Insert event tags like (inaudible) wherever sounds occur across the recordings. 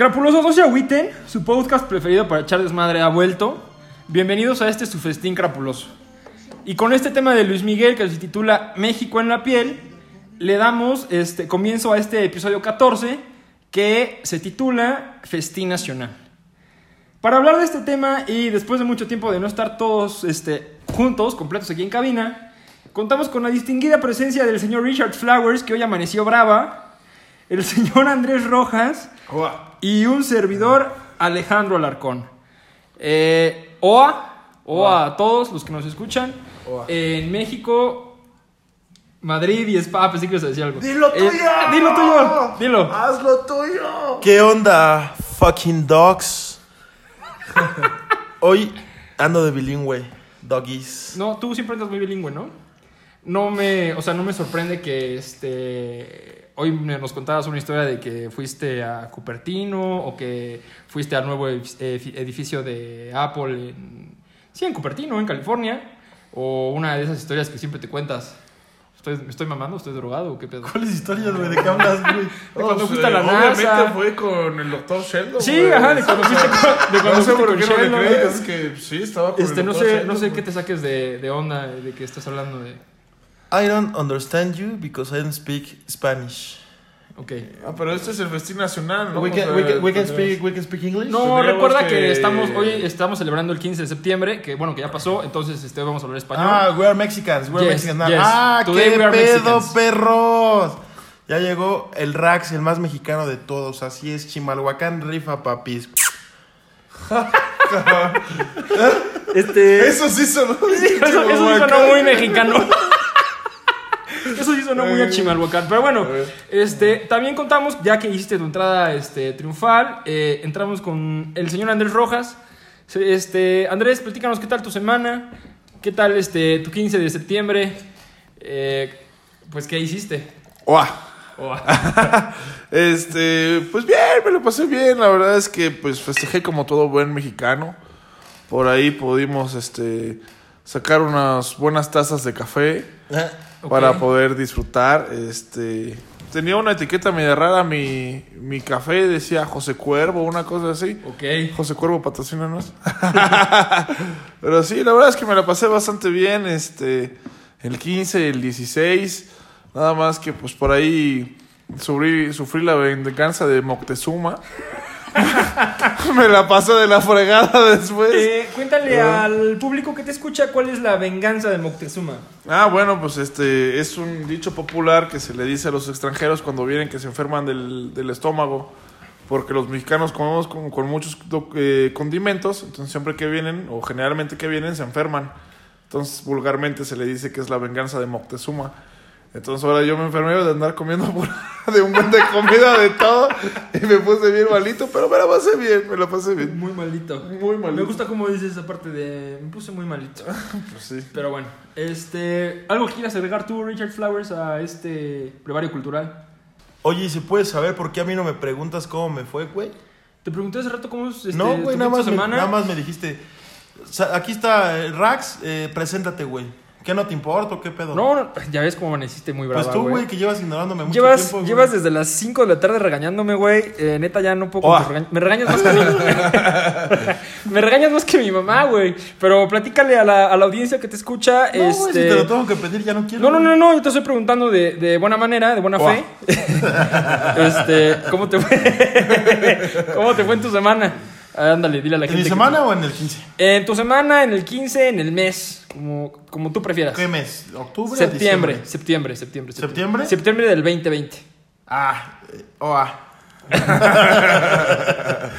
Crapulosos, no se agüiten. Su podcast preferido para echar desmadre ha vuelto. Bienvenidos a este su festín crapuloso. Y con este tema de Luis Miguel que se titula México en la piel, le damos este comienzo a este episodio 14 que se titula Festín Nacional. Para hablar de este tema y después de mucho tiempo de no estar todos este, juntos, completos aquí en cabina, contamos con la distinguida presencia del señor Richard Flowers, que hoy amaneció brava, el señor Andrés Rojas y un servidor Alejandro Alarcón. Eh, OA, OA a todos los que nos escuchan. Oa. En México, Madrid y España. Ah, pensé que ibas a decir algo. ¡Dilo Eh, tuyo! dilo tuyo, dilo. ¡Hazlo tuyo! ¿Qué onda, fucking dogs? (laughs) Hoy ando de bilingüe, doggies. No, tú siempre andas muy bilingüe, ¿no? No me, o sea, no me sorprende que este hoy nos contabas una historia de que fuiste a Cupertino o que fuiste al nuevo edif- edif- edificio de Apple en sí, en Cupertino, en California, o una de esas historias que siempre te cuentas. ¿Estoy, ¿Me estoy mamando? ¿Estoy drogado o qué pedo? ¿Cuáles historias, güey? ¿De qué hablas, güey? (laughs) cuando fuiste a la Obviamente NASA. fue con el doctor Sheldon. Sí, ajá, de cuando fuiste (laughs) con, de cuando No sé por qué no le crees, que sí, estaba con Este, el no doctor sé, Sheldon, no sé qué te saques de, de onda de que estás hablando de. I don't understand you because I don't speak Spanish. Ok. Ah, pero este es el festín nacional, ¿no? We can, we can, we can speak, we can speak English? No, recuerda que... que- estamos hoy estamos celebrando el 15 de septiembre, que bueno, que ya pasó, entonces este vamos a hablar español. Ah, we are Mexicans, we are Yes, Mexicans. now. yes. Ah, Today qué pedo, Mexicans. perros. Ya llegó el Rax, el más mexicano de todos. Así es, Chimalhuacán rifa, papis. (laughs) este Eso sí sonó. eso, eso sí sonó muy mexicano. Eso sí sonó muy a Chimalhuacán. Pero bueno, este, también contamos, ya que hiciste tu entrada este, triunfal, eh, entramos con el señor Andrés Rojas. Este, Andrés, platícanos qué tal tu semana, qué tal este, tu 15 de septiembre, Eh, pues qué hiciste. Uah. Oh, (laughs) Este, pues bien, me lo pasé bien. La verdad es que pues festejé como todo buen mexicano. Por ahí pudimos este sacar unas buenas tazas de café Para poder disfrutar. Este, tenía una etiqueta media rara mi mi café decía José Cuervo, una cosa así. ok. José Cuervo patrocínanos. (laughs) Pero sí, la verdad es que me la pasé bastante bien. Este, el 15, el 16. Nada más que pues por ahí sufrí, sufrí la venganza de Moctezuma. (laughs) me la pasé de la fregada después. Eh, cuéntale Ah. al público que te escucha cuál es la venganza de Moctezuma. Ah, bueno, pues este es un dicho popular que se le dice a los extranjeros cuando vienen que se enferman del, del estómago. Porque los mexicanos comemos con, con muchos eh, condimentos, entonces siempre que vienen, o generalmente que vienen, se enferman. Entonces vulgarmente se le dice que es la venganza de Moctezuma. Entonces ahora yo me enfermé de andar comiendo (laughs) pura- de un buen de comida de todo y me puse bien malito, pero me la pasé bien, me la pasé bien. Muy malito. Muy malito. Me gusta cómo dices esa parte de. Me puse muy malito. (laughs) Pues sí. Pero bueno, este. ¿Algo que quieras agregar tú, Richard Flowers, a este brevario cultural? Oye, ¿y se puede saber por qué a mí no me preguntas cómo me fue, güey? Te pregunté hace rato cómo es este, no, güey, nada más, me, nada más me dijiste. o sea, aquí está eh, Rax, eh, preséntate, güey. ¿Qué no te importa o qué pedo? No, no, ya ves cómo amaneciste muy brava, Pues tú, güey. que llevas ignorándome mucho Llevas, tiempo. güey. llevas desde las 5 de la tarde regañándome, güey. Eh, neta, ya no puedo. Regaño. Me regañas más que mí. (laughs) Me regañas más que mi mamá, güey. Pero platícale a la, a la audiencia que te escucha. No, güey, este... si te lo tengo que pedir, ya no quiero. No, no, no, no, yo te estoy preguntando de, de buena manera, de buena fe. (laughs) este, ¿cómo te fue? (laughs) ¿Cómo te fue en tu semana? Ándale, dile a la ¿En gente. mi que- semana o en el 15? En tu semana, en el 15, en el mes, como, como tú prefieras. ¿Qué mes? ¿Octubre o Septiembre, diciembre? septiembre, septiembre, ¿Septiembre? Septiembre del 2020. Ah, eh, oh, ah. (laughs)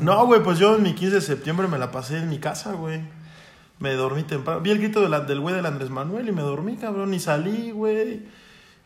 no, güey, pues yo en mi 15 de septiembre me la pasé en mi casa, güey. Me dormí temprano. Vi el grito de la- del güey del Andrés Manuel y me dormí, cabrón. Ni salí, güey.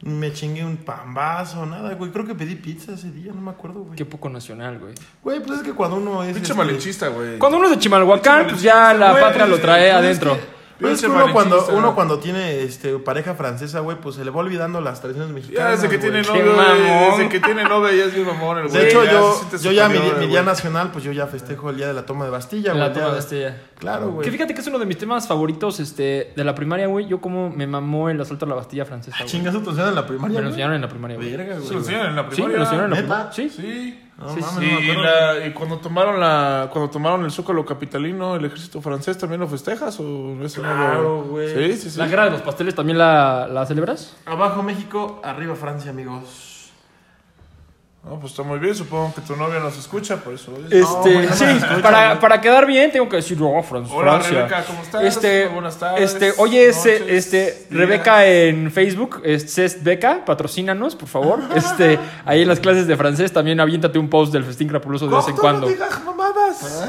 Me chingué un pambazo, nada, güey. Creo que pedí pizza ese día, no me acuerdo, güey. Qué poco nacional, güey. Güey, pues es que cuando uno es. Pinche este, malinchista, güey. Cuando uno es de Chimalhuacán, pues ya la Güey, patria lo trae pues es adentro. que- pues es que Pinche uno cuando, uno cuando tiene este, pareja francesa, güey, pues se le va olvidando las tradiciones Ya mexicanas. desde que tiene mamón. desde que tiene novia ya es bien mamón el güey. De hecho, ya yo, yo ya mi, día nacional, pues yo ya festejo el día de la toma de Bastilla, La güey. toma ya- de Bastilla. Claro, güey. Que fíjate que es uno de mis temas favoritos este, de la primaria, güey. Yo como me mamó el asalto a la Bastilla francesa, güey. Chingas, ¿eso te enseñan en la primaria, Me lo enseñaron en la primaria, güey. Verga, güey. Se lo enseñan en la Sí, me primaria. lo enseñaron en la primaria. Sí. Sí. No Sí, mames, sí. no me Y, acuerdo. la- y cuando tomaron la cuando tomaron el Zócalo capitalino, el ejército francés también lo festejas o no lo- Claro, güey. Sí, sí, sí. ¿La guerra de los pasteles también la, la celebras? Abajo México, arriba Francia, amigos. No, pues está muy bien, supongo que tu novia nos escucha, por eso. Este, sí, para, para quedar bien tengo que decir, oh, Fran- Hola, Francia. Rebeca, ¿cómo estás? Este, Buenas tardes, este, oye, ese, noches, este, días. Rebeca en Facebook, es Cest Beca, patrocínanos, por favor. (laughs) Este, ahí en las clases de francés también aviéntate un post del festín crapuloso de vez en cuando. No digas mamadas. (laughs)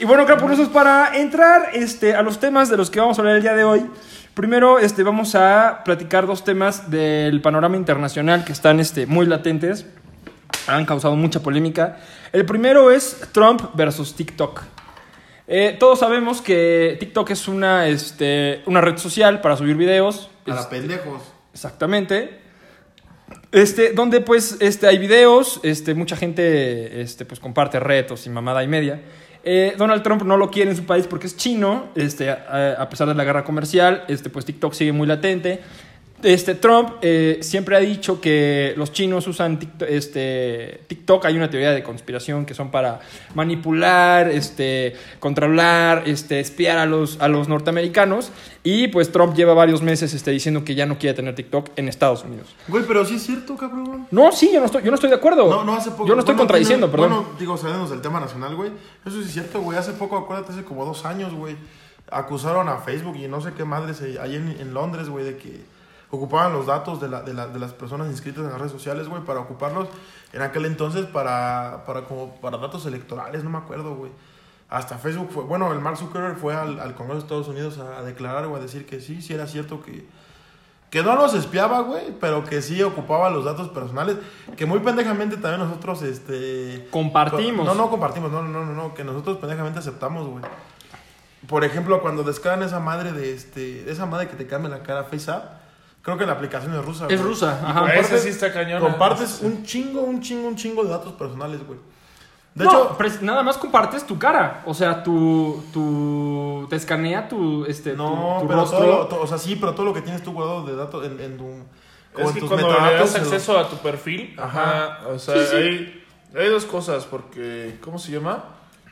Y bueno, crapulosos, para entrar este, a los temas de los que vamos a hablar el día de hoy, primero este, vamos a platicar dos temas del panorama internacional que están este, muy latentes, han causado mucha polémica. El primero es Trump versus TikTok. Eh, todos sabemos que TikTok es una, este, una red social para subir videos. Para Este, pendejos. Exactamente. Este, donde pues este, hay videos, este, mucha gente este, pues, comparte retos y mamada y media. Eh, Donald Trump no lo quiere en su país porque es chino, este, a, a pesar de la guerra comercial, este, pues TikTok sigue muy latente. Este, Trump eh, siempre ha dicho que los chinos usan TikTok, este, TikTok. Hay una teoría de conspiración que son para manipular, este, controlar, este, espiar a los, a los norteamericanos. Y pues Trump lleva varios meses este, diciendo que ya no quiere tener TikTok en Estados Unidos. Güey, pero sí es cierto, cabrón. No, sí, yo no estoy, yo no estoy de acuerdo. No, no, hace poco. Yo no estoy bueno, contradiciendo, tiene- perdón. Bueno, digo, saliéndonos del tema nacional, güey. Eso sí es cierto, güey. Hace poco, acuérdate, hace como dos años, güey. Acusaron a Facebook y no sé qué madres ahí en, en Londres, güey, de que ocupaban los datos de, la, de, la- de las personas inscritas en las redes sociales, güey, para ocuparlos en aquel entonces para, para, como, para datos electorales, no me acuerdo, güey. Hasta Facebook fue, bueno, el Mark Zuckerberg fue al, al Congreso de Estados Unidos a, a declarar o a decir que sí, sí era cierto que, que no los espiaba, güey, pero que sí ocupaba los datos personales, que muy pendejamente también nosotros, este... Compartimos. No, no compartimos, no, no, no, no, que nosotros pendejamente aceptamos, güey. Por ejemplo, cuando descargan esa madre de este, esa madre que te cambia la cara FaceApp, creo que la aplicación es rusa. Es güey. rusa, Y ajá. Esa sí está cañona. Compartes un chingo, un chingo, un chingo de datos personales, güey. De no, hecho, nada más compartes tu cara. O sea, tu. tu te escanea tu, este, no, tu, tu pero rostro. todo, lo- to- o sea, sí, pero todo lo que tienes tú guardado de datos en, en tu Es en que cuando le das acceso a tu perfil, Ajá. ajá, o sea, Hay, hay dos cosas, porque, ¿cómo se llama?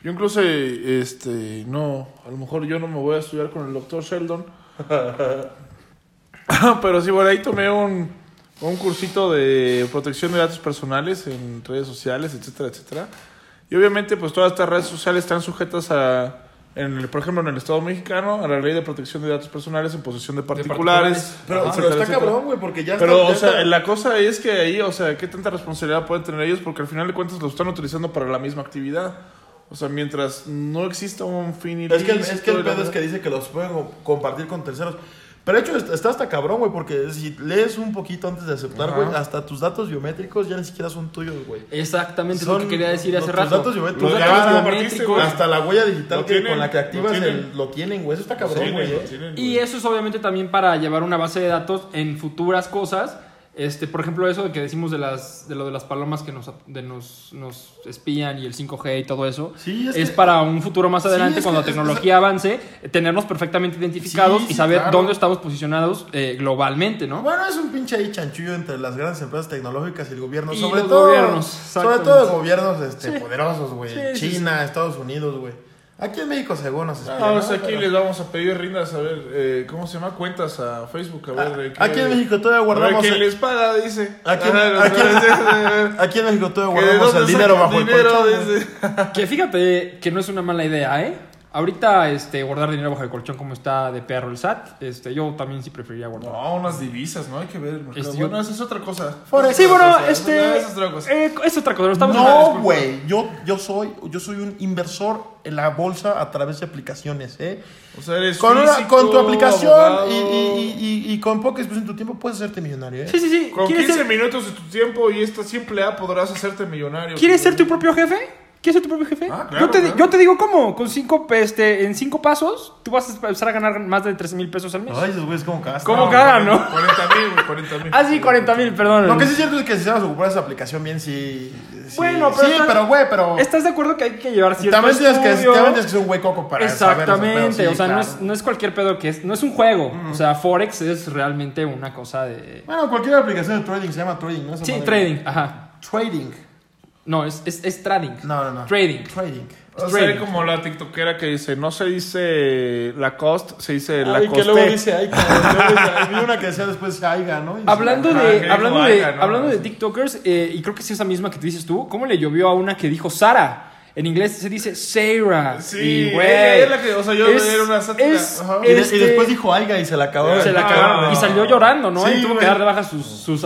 Yo incluso, este, no, a lo mejor yo no me voy a estudiar con el doctor Sheldon, (laughs) (laughs) pero sí, por ahí tomé un, un cursito de protección de datos personales en redes sociales, etcétera, etcétera. Y obviamente, pues todas estas redes sociales están sujetas a, en el, por ejemplo, en el Estado mexicano, a la ley de protección de datos personales en posesión de particulares. particulares. Pero, Ajá, pero está etcétera, etcétera. cabrón, güey, porque ya Pero, está, ya o sea, está- la cosa es que ahí, o sea, ¿qué tanta responsabilidad pueden tener ellos? Porque al final de cuentas lo están utilizando para la misma actividad. O sea, mientras no exista un fin Es que, el, ilícito es que el pedo es que dice que los pueden compartir con terceros. Pero de hecho est- está hasta cabrón, güey, porque si lees un poquito antes de aceptar, güey, hasta tus datos biométricos ya ni siquiera son tuyos, güey. Exactamente lo Son que quería decir hace los- rato. tus datos Ya datos lo compartiste, biométricos. güey. Hasta la huella digital Lo que, tienen, con la que lo activas tienen. el- lo tienen, güey. Eso está cabrón, güey. lo eh. tienen, Y eso es obviamente también para llevar una base de datos en futuras cosas. Este, por ejemplo, eso de que decimos de las de lo de las palomas que nos, de nos, nos espían y el 5G y todo eso. Sí, es es que- para un futuro más Sí, adelante, es cuando que- la es- tecnología avance, tenernos perfectamente identificados Sí, y saber claro. dónde estamos posicionados eh, globalmente, ¿no? Bueno, es un pinche ahí chanchullo entre las grandes empresas tecnológicas y el gobierno. Y sobre los todo, gobiernos, sobre todo gobiernos este, poderosos, güey. China, Estados Unidos, güey. Aquí en México, según nos espían, No, o sea, aquí Pero- les vamos a pedir rindas, a ver, eh, ¿cómo se llama? Cuentas a Facebook, a ver. qué- Aquí en México todavía A ver guardamos. quién el- les paga, dice. Aquí- Ajá, aquí- los- Aquí en México todavía guardamos el dinero bajo dinero, el colchón. Que fíjate que no es una mala idea, ¿eh? Ahorita este, guardar dinero bajo el colchón como está de perro el SAT, este, yo también sí preferiría guardar. No, unas divisas, ¿no? Hay que ver. Este, yo- bueno, esa es otra cosa. Forex. Sí, bueno, este. cosa. No, esa es otra cosa. eh, es otra cosa, lo estamos No, güey. Yo, yo, soy, yo soy un inversor en la bolsa a través de aplicaciones, ¿eh? O sea, eres Con, una- físico, con tu aplicación y, y, y, y con poca expresión en tu tiempo puedes hacerte millonario, ¿eh? Sí, sí, sí. Con ¿Quieres 15 ser, minutos de tu tiempo y esta simple app podrás hacerte millonario. ¿Quieres ser tu propio jefe? ¿Quieres ser tu propio jefe? Ah, claro, yo, te, claro. yo te digo cómo. Con cinco, este, en cinco pasos, tú vas a empezar a ganar más de 13 mil pesos al mes. Ay, esos güeyes como gastan. ¿Cómo cagan, no? (laughs) 40 mil, güey, 40 mil. Ah, sí, 40 mil, perdón. Lo que sí es cierto es que si sabes ocupar esa aplicación bien, sí. sí- Bueno, pero Sí, estás- pero güey, pero. ¿Estás de acuerdo que hay que llevar cierto También tienes que, también tienes que ser un güey coco para saber Exactamente, pedos, o sea, sí, no, es, no es cualquier pedo que es, no es un juego, o sea, Forex es realmente una cosa de... Bueno, cualquier aplicación de trading se llama trading, ¿no? Esa Sí, madre. trading, ajá. Trading. No, es, es, es trading. No, no, no. Trading. Trading. O Trading. sea, como la tiktokera que dice, no se dice Lacoste, se dice que luego Lacoste. dice, ay, cabrón, luego dice, ay, vi una que decía después Aiga, ¿no? Hablando de, que hablando de, Aiga, ¿no? hablando de. TikTokers, eh, y creo que es esa misma que tú dices tú, ¿cómo le llovió a una que dijo Sara? En inglés se dice Sarah. Sí, y, güey, ella es la que- o sea, yo es- era una sátira, es- ajá. Y, de- y este, después dijo Aiga y se la acabó. se la Ah, cagaron y salió llorando, ¿no? Sí, y tuvo que dar de baja sus, sus,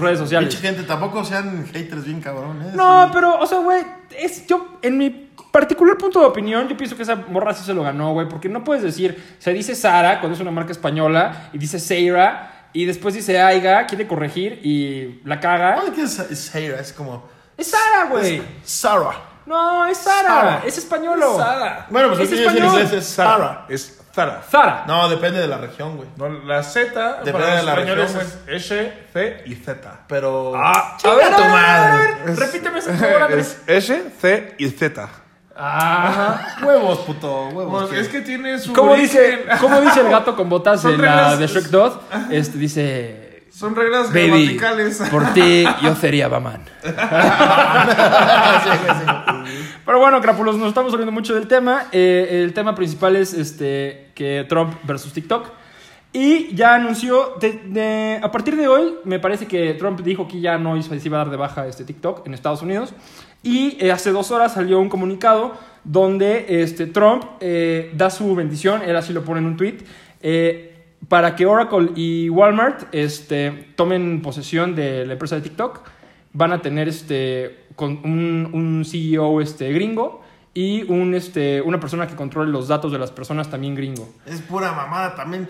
redes sociales. Pinche gente, tampoco sean haters bien cabrones. No, pero, o sea, güey, es yo, en mi particular punto de opinión, yo pienso que esa morra sí se lo ganó, güey, porque no puedes decir, se dice Sara cuando es una marca española y dice Seira y después dice Aiga, quiere corregir y la caga. ¿qué es, es Sarah? Es como. Es Sara, güey. Sarah. No, es Sara, Sara. es españolo. Sara. Bueno, pues Es el que yo en español. inglés es Sarah. Es Zara. Zara. No, depende de la región, güey. No, la Z Depende para los de la españoles región, es S, C y Z. Pero. Ah, a ver, tu a ver, madre. ver, Repíteme esa (laughs) palabra. Es S, C y Z. Ah. Huevos, puto, huevos. Pues es que tiene su. ¿Cómo dice. ¿Cómo dice el gato con botas de la de Shrek 2? Este dice. Son reglas Baby, gramaticales. por ti yo sería Baman. (laughs) Pero bueno, crápulos, nos estamos saliendo mucho del tema. Eh, el tema principal es este que Trump versus TikTok. Y ya anunció, a partir de hoy, me parece que Trump dijo que ya no se iba a dar de baja este TikTok en Estados Unidos. Y eh, hace dos horas salió un comunicado donde este, Trump eh, da su bendición, él así lo pone en un tweet, para que Oracle y Walmart este, tomen posesión de la empresa de TikTok. Van a tener este, con un, un CEO este, gringo y un, este, una persona que controle los datos de las personas también gringo. Es pura mamada también.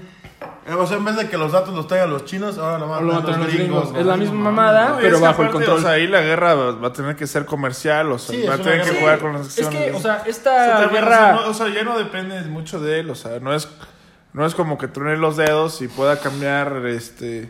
Eh, O sea, en vez de que los datos los traigan los chinos, ahora lo van a traer los gringos. gringos. ¿no? Es la misma mamada. No, pero bajo el control. O sea, ahí la guerra va, a tener que ser comercial, o sea, Sí, va a tener que jugar con las Es acciones. que, o sea, O sea, esta guerra... no- o sea, ya no depende mucho de él, o sea, no es, no es como que truene los dedos y pueda cambiar este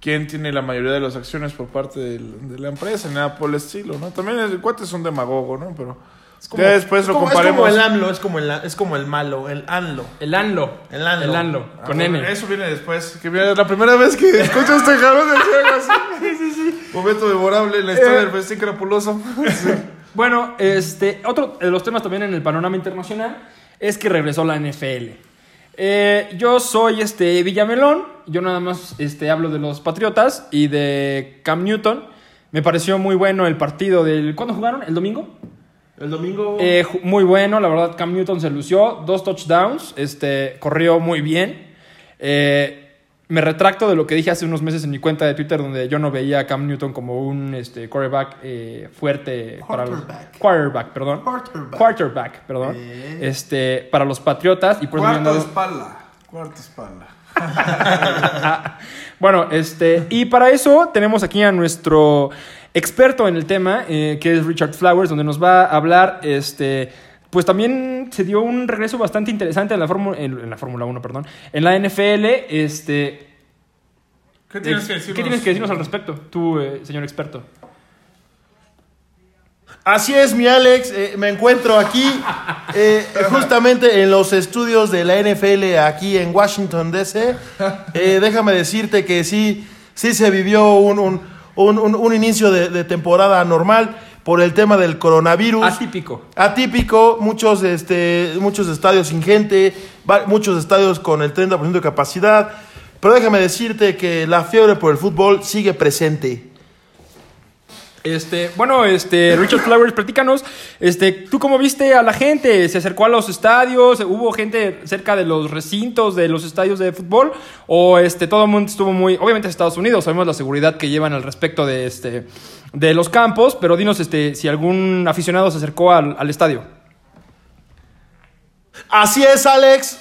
quién tiene la mayoría de las acciones por parte del- de la empresa, nada por el estilo, ¿no? También el cuate es un demagogo, ¿no? Pero Es como- ya después es lo como- comparemos. Es como el AMLO, es como el, es como el malo, el ANLO. El ANLO. El ANLO. El ANLO. Ah, Con bueno, N. Eso viene después. Que viene la primera vez que escucho este cabrón decir algo así. (laughs) Momento memorable en la historia Eh. del festín crapuloso. (laughs) Bueno, este, otro de los temas también en el panorama internacional es que regresó la NFL. Eh, yo soy este Villamelón, yo nada más este, hablo de los Patriotas y de Cam Newton. Me pareció muy bueno el partido del... ¿Cuándo jugaron? ¿El domingo? El domingo. Eh, muy bueno, la verdad Cam Newton se lució, dos touchdowns, este, corrió muy bien. Eh, me retracto de lo que dije hace unos meses en mi cuenta de Twitter donde yo no veía a Cam Newton como un este, quarterback eh, fuerte para los Quarterback. quarterback, perdón. Quarterback. Quarterback, perdón. Eh. Este, para los Patriotas y por eso dado- espalda. Cuarta espalda. (laughs) Bueno, este, y para eso tenemos aquí a nuestro experto en el tema, eh, que es Richard Flowers, donde nos va a hablar, este, pues también se dio un regreso bastante interesante en la Fórmula, en, en la Fórmula 1, perdón, en la NFL, este, ¿Qué tienes ex- que decirnos? ¿qué tienes que decirnos al respecto, tú, eh, señor experto? Así es, mi Alex. eh, me encuentro aquí, eh, justamente en los estudios de la NFL aquí en Washington, D.C. Eh, déjame decirte que sí, sí se vivió un, un, un- un- un inicio de, de temporada normal por el tema del coronavirus. Atípico. Atípico, muchos, este, muchos estadios sin gente, muchos estadios con el 30% de capacidad. Pero déjame decirte que la fiebre por el fútbol sigue presente. Este, bueno, este, Richard Flowers, platícanos, este, ¿tú cómo viste a la gente? ¿Se acercó a los estadios? ¿Hubo gente cerca de los recintos de los estadios de fútbol? ¿O este, todo el mundo estuvo muy, obviamente Estados Unidos, sabemos la seguridad que llevan al respecto de, este, de los campos, pero dinos este, si algún aficionado se acercó al, estadio. Así es, Alex.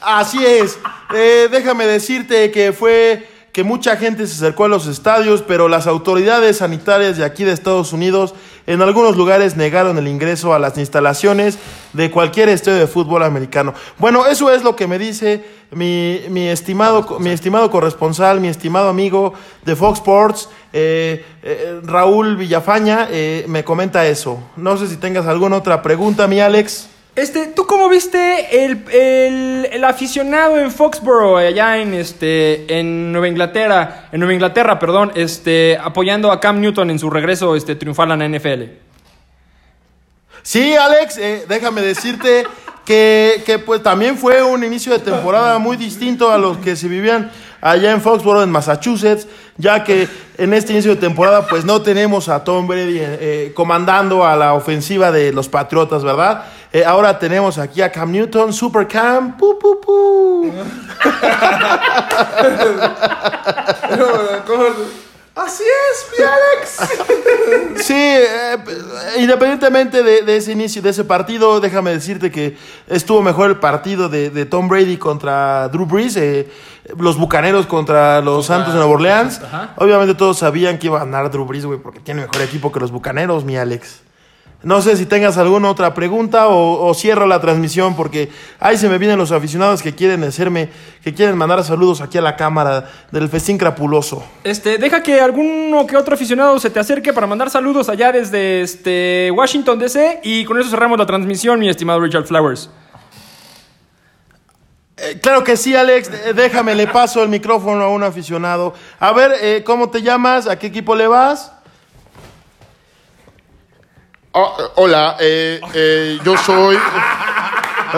Así es. Eh, déjame decirte que fue, que mucha gente se acercó a los estadios, pero las autoridades sanitarias de aquí de Estados Unidos en algunos lugares negaron el ingreso a las instalaciones de cualquier estadio de fútbol americano. Bueno, eso es lo que me dice mi, mi estimado, mi estimado corresponsal, mi estimado amigo de Fox Sports, eh, eh, Raúl Villafaña, eh, me comenta eso. No sé si tengas alguna otra pregunta, mi Alex. Este, ¿tú cómo viste el, el- el aficionado en Foxborough, allá en este, en Nueva Inglaterra, en Nueva Inglaterra, perdón, este, apoyando a Cam Newton en su regreso este, triunfal a la NFL? Sí, Alex, eh, déjame decirte que, que, pues también fue un inicio de temporada muy distinto a los que se vivían allá en Foxborough, en Massachusetts, ya que en este inicio de temporada pues no tenemos a Tom Brady eh, eh, comandando a la ofensiva de los Patriotas, ¿verdad? Eh, ahora tenemos aquí a Cam Newton, Super Cam, pu, pu, pu. (laughs) Así es, mi Alex. (laughs) Sí, eh, independientemente de, de ese inicio, de ese partido, déjame decirte que estuvo mejor el partido de, de Tom Brady contra Drew Brees, eh, los Bucaneros contra los Santos de Nueva Orleans. Ajá. Obviamente todos sabían que iba a ganar Drew Brees, güey, porque tiene mejor equipo que los Bucaneros, mi Alex. No sé si tengas alguna otra pregunta o, o cierro la transmisión porque ahí se me vienen los aficionados que quieren hacerme, que quieren mandar saludos aquí a la cámara del festín crapuloso. Este, deja que alguno que otro aficionado se te acerque para mandar saludos allá desde este, Washington DC y con eso cerramos la transmisión, mi estimado Richard Flowers. Eh, claro que sí, Alex. Eh, Déjame, le paso el micrófono a un aficionado. A ver, eh, ¿cómo te llamas? ¿A qué equipo le vas? Ah, hola, eh, eh, yo soy.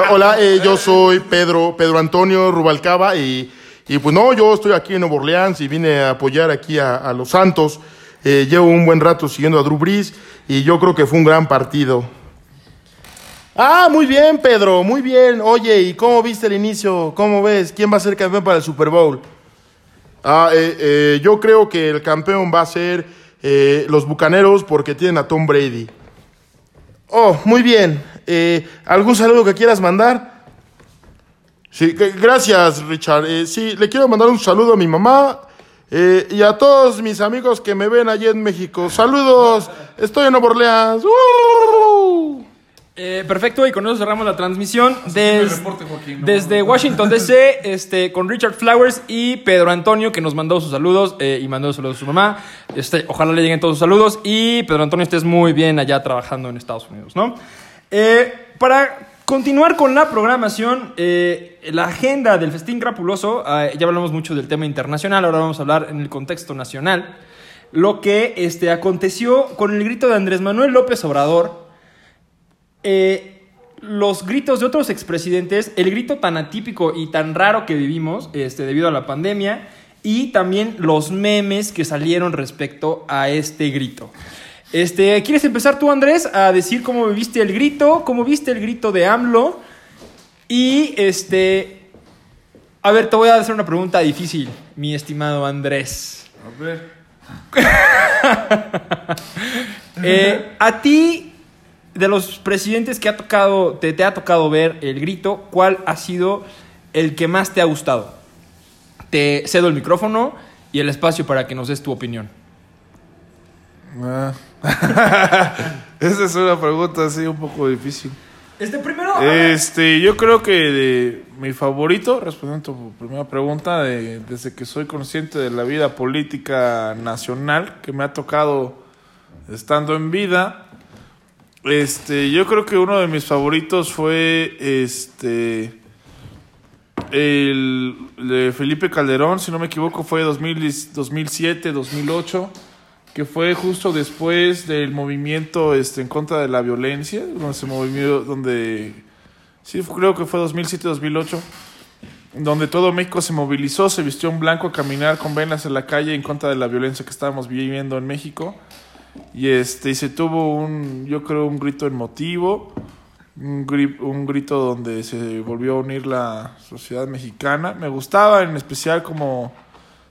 hola, eh, yo soy Pedro, Pedro Antonio Rubalcaba y, y pues no, yo estoy aquí en Nueva Orleans y vine a apoyar aquí a, los Santos. Llevo un buen rato siguiendo a Drew Brees y yo creo que fue un gran partido. Ah, muy bien, Pedro, muy bien. Oye, ¿y cómo viste el inicio? ¿Cómo ves? ¿Quién va a ser campeón para el Super Bowl? Ah, yo creo que el campeón va a ser los Bucaneros porque tienen a Tom Brady. Oh, muy bien. Eh, ¿Algún saludo que quieras mandar? Sí, que- gracias, Richard. Eh, sí, le quiero mandar un saludo a mi mamá eh, y a todos mis amigos que me ven allí en México. Saludos, estoy en Nueva Orleans. Eh, perfecto, y con eso cerramos la transmisión des- reporte, Joaquín, no, desde Washington (laughs) DC, este, con Richard Flowers y Pedro Antonio, que nos mandó sus saludos eh, y mandó saludos a su mamá. Este, ojalá le lleguen todos sus saludos y Pedro Antonio estés muy bien allá trabajando en Estados Unidos, ¿no? Eh, para continuar con la programación, la agenda del Festín Crapuloso, eh, ya hablamos mucho del tema internacional, ahora vamos a hablar en el contexto nacional. Lo que este, aconteció con el grito de Andrés Manuel López Obrador, eh, los gritos de otros expresidentes, el grito tan atípico y tan raro que vivimos este, debido a la pandemia y también los memes que salieron respecto a este grito. Este, ¿Quieres empezar tú, Andrés, a decir cómo viste el grito? ¿Cómo viste el grito de AMLO? Y este. A ver, te voy a hacer una pregunta difícil, mi estimado Andrés. A ver. (laughs) Eh, a ti, de los presidentes que ha tocado, te, te ha tocado ver el grito, ¿cuál ha sido el que más te ha gustado? Te cedo el micrófono y el espacio para que nos des tu opinión. Ah. (laughs) Esa es una pregunta así un poco difícil. Este primero. Este, yo creo que de- mi favorito, respondiendo a tu primera pregunta, de- desde que soy consciente de la vida política nacional que me ha tocado estando en vida, este, yo creo que uno de mis favoritos fue este el de Felipe Calderón, si no me equivoco, fue 2000 2007, 2008 que fue justo después del movimiento este, en contra de la violencia, donde se movió, donde, sí, creo que fue 2007-2008, donde todo México se movilizó, se vistió en blanco a caminar con venas en la calle en contra de la violencia que estábamos viviendo en México. Y este y se tuvo un, yo creo, un grito emotivo, un, gri- un grito donde se volvió a unir la sociedad mexicana. Me gustaba en especial como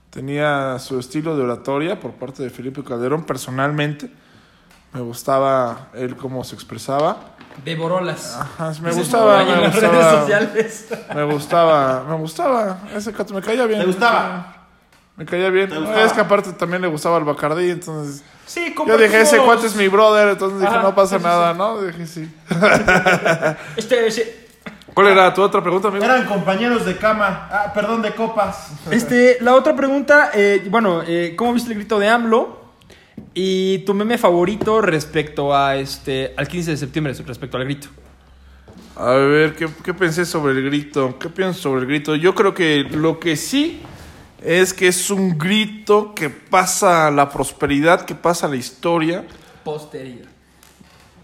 tenía su estilo de oratoria por parte de Felipe Calderón personalmente. Me gustaba él cómo se expresaba. De Borolas. Ajá, me gustaba, me en las gustaba, redes sociales. me gustaba, me gustaba. Ese cato me caía bien. ¿Te gustaba? Me caía bien. ¿Te No, gustaba? es que aparte también le gustaba el Bacardí, entonces... Sí, Yo dije, ese cuate es mi brother, entonces dije, Ajá, no pasa sí, sí, nada, ¿no? Dije, sí. (laughs) (laughs) Este, ese- ¿Cuál era tu otra pregunta, amigo? Eran compañeros de cama. Ah, perdón, de copas. (laughs) este, la otra pregunta, eh, bueno, eh, ¿cómo viste el grito de AMLO? Y tu meme favorito respecto a este, al 15 de septiembre, respecto al grito. A ver, ¿qué, qué pensé sobre el grito? ¿Qué pienso sobre el grito? Yo creo que lo que sí es que es un grito que pasa la prosperidad, que pasa la historia. Posteridad.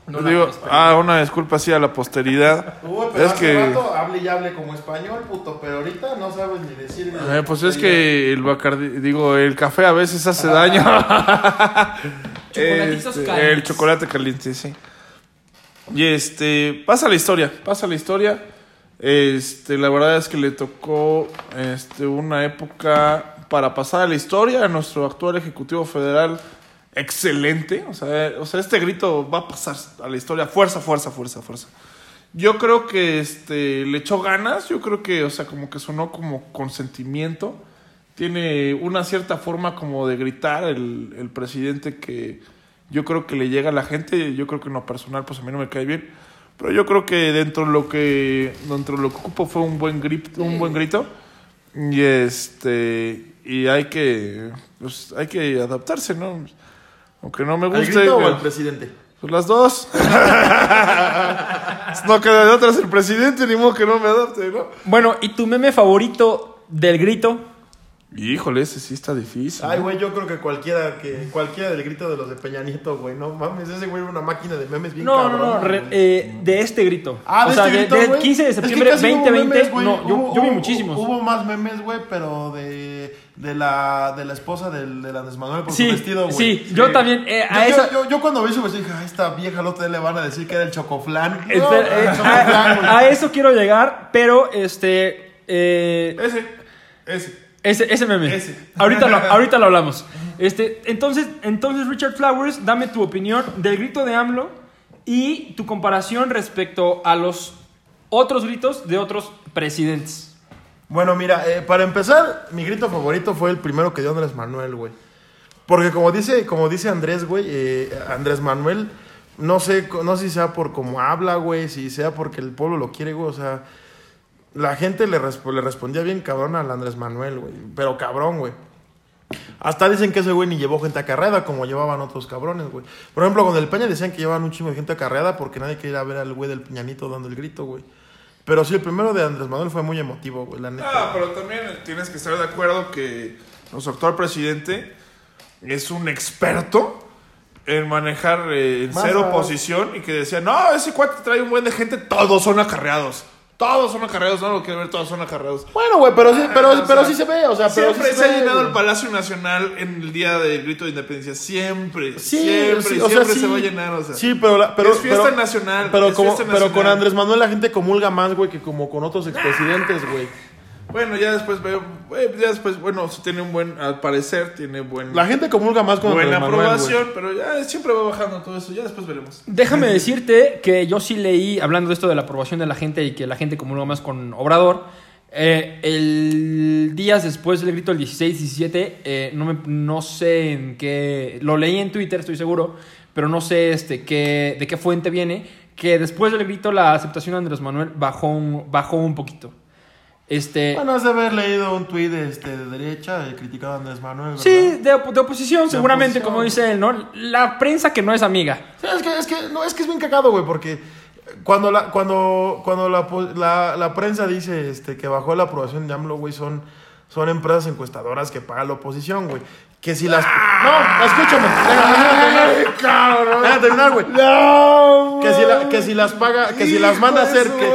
Digo, ah, una disculpa sí a la posteridad. (laughs) Uy, pero es hace que, rato hable y hable como español, puto, pero ahorita no sabes ni decir. eh, pues es que el Bacardi, digo, el café a veces hace (laughs) daño. (laughs) Chocolatitos Este, calientes. el chocolate caliente, sí. Y este, pasa la historia, pasa la historia. Este, la verdad es que le tocó este, una época para pasar a la historia a nuestro actual Ejecutivo Federal. Excelente. O sea, o sea, este grito va a pasar a la historia. Fuerza, fuerza, fuerza, fuerza. Yo creo que este, le echó ganas. Yo creo que, o sea, como que sonó como con sentimiento. Tiene una cierta forma como de gritar el, el presidente que yo creo que le llega a la gente. Yo creo que en lo personal, pues a mí no me cae bien. Pero yo creo que dentro de lo que dentro de lo que ocupo fue un buen grito, un buen grito. Y este y hay que pues hay que adaptarse, ¿no? Aunque no me ¿Al guste. grito o que- al presidente? pues las dos. (laughs) no queda de otras el presidente, ni modo que no me adapte, ¿no? Bueno, ¿y tu meme favorito del grito? Híjole, ese sí está difícil. Ay, güey, yo creo que cualquiera que cualquiera del grito de los de Peña Nieto, güey, no mames, ese güey era una máquina de memes bien No, no, cabrón, no, re- eh, de este grito. Ah, o de sea, este grito, del güey. 15 de Es que septiembre hubo 2020. memes, güey. no, yo, Hubo- yo vi muchísimos. Hubo más memes, güey, pero de, de, la, de la esposa del, del Andrés Manuel por sí, su vestido, güey. sí, yo también. eh, Yo, a yo- esa, yo, yo cuando vi eso, pues dije, a esta vieja día le van a decir que era el chocoflán. No, eh, a eso quiero llegar, pero este. eh, Ese, ese. Ese, ese meme. Ese. Ahorita lo, (laughs) ahorita lo hablamos. Este, entonces, entonces, Richard Flowers, dame tu opinión del grito de AMLO y tu comparación respecto a los otros gritos de otros presidentes. Bueno, mira, eh, para empezar, mi grito favorito fue el primero que dio Andrés Manuel, güey. Porque como dice, como dice Andrés, güey, eh, Andrés Manuel, no sé, no sé si sea por cómo habla, güey, si sea porque el pueblo lo quiere, güey, o sea, la gente le, resp- le respondía bien cabrón al Andrés Manuel, güey, pero cabrón, güey. Hasta dicen que ese güey ni llevó gente acarreada como llevaban otros cabrones, güey. Por ejemplo, con el Peña decían que llevaban un chingo de gente acarreada porque nadie quería ir a ver al güey del Peñanito dando el grito, güey. Pero sí, el primero de Andrés Manuel fue muy emotivo, güey, la neta. Ah, pero también tienes que estar de acuerdo que nuestro actual presidente es un experto en manejar eh, en Más cero a- posición y que decía, no, ese cuate trae un buen de gente, todos son acarreados. Todos son acarreados, no lo quiero ver, todos son acarreados. Bueno, güey, pero sí, pero, Ah, pero sea, sí se ve, o sea, pero Siempre sí se ha llenado el Palacio Nacional en el día del grito de independencia. Siempre, Sí, siempre, sí, o sea, siempre se va a llenar. O sea. Sí, pero, la- pero Es fiesta pero- nacional, Pero, es como, fiesta pero con nacional. Andrés Manuel la gente comulga más, güey, que como con otros expresidentes, güey. Bueno, ya después veo, eh, ya después, bueno, sí tiene un buen, al parecer, tiene buen, La gente comulga más con buena Andrés Manuel, aprobación, pero ya siempre va bajando todo eso, ya después veremos. Déjame decirte que yo sí leí, hablando de esto de la aprobación de la gente y que la gente comulga más con Obrador, eh, el días después del grito del 16-17, eh, no, me- no sé en qué, lo leí en Twitter, estoy seguro, pero no sé este, qué, de qué fuente viene, que después del grito la aceptación de Andrés Manuel bajó un, bajó un poquito. Este, Bueno, has de haber leído un tuit este, de derecha eh, criticado a Andrés Manuel, ¿verdad? sí, de, op- de oposición, seguramente, oposición. como dice él, ¿no? La prensa que no es amiga. Sí, es que, es que, no, es que es bien cagado, güey, porque cuando la, cuando, cuando la, la, la prensa dice este, que bajó la aprobación de AMLO, güey, son, son empresas encuestadoras que paga la oposición, güey. Que si las... No, escúchame. Déjame terminar. Güey. Que si, la- que si las paga, que si las manda a hacer, que,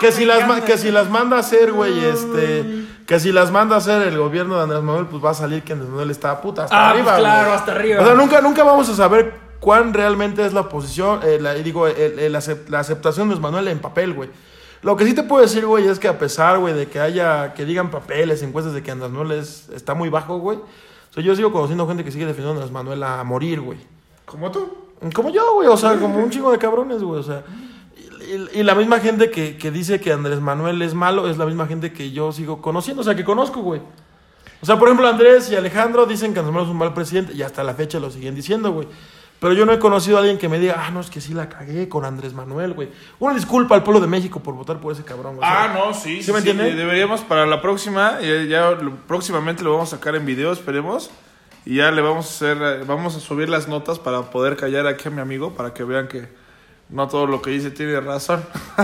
que si las, que si las manda a hacer, güey, este, que si las manda a hacer el gobierno de Andrés Manuel, pues va a salir que Andrés Manuel está puta hasta Ah, arriba. pues claro, hasta arriba. O sea, nunca, nunca vamos a saber cuán realmente es la posición, eh, la, digo, el- el la aceptación de Andrés Manuel en papel, güey. Lo que sí te puedo decir, güey, es que a pesar, güey, de que haya, que digan papeles, encuestas de que Andrés Manuel es- está muy bajo, güey. O sea, yo sigo conociendo gente que sigue defendiendo a Andrés Manuel a morir, güey. Como tú. Como yo, güey, o sea, como un chingo de cabrones, güey, o sea. Y, la misma gente que, que dice que Andrés Manuel es malo es la misma gente que yo sigo conociendo, o sea, que conozco, güey. O sea, por ejemplo, Andrés y Alejandro dicen que Andrés Manuel es un mal presidente y hasta la fecha lo siguen diciendo, güey. Pero yo no he conocido a alguien que me diga, ah, no, es que sí la cagué con Andrés Manuel, güey. Una disculpa al pueblo de México por votar por ese cabrón, güey. Ah, no, sí, ¿Sí sí, me sí, entiende? Deberíamos para la próxima, ya, ya lo- próximamente lo vamos a sacar en video, esperemos. Y ya le vamos a hacer, eh, vamos a subir las notas para poder callar aquí a mi amigo, para que vean que no todo lo que dice tiene razón. (laughs)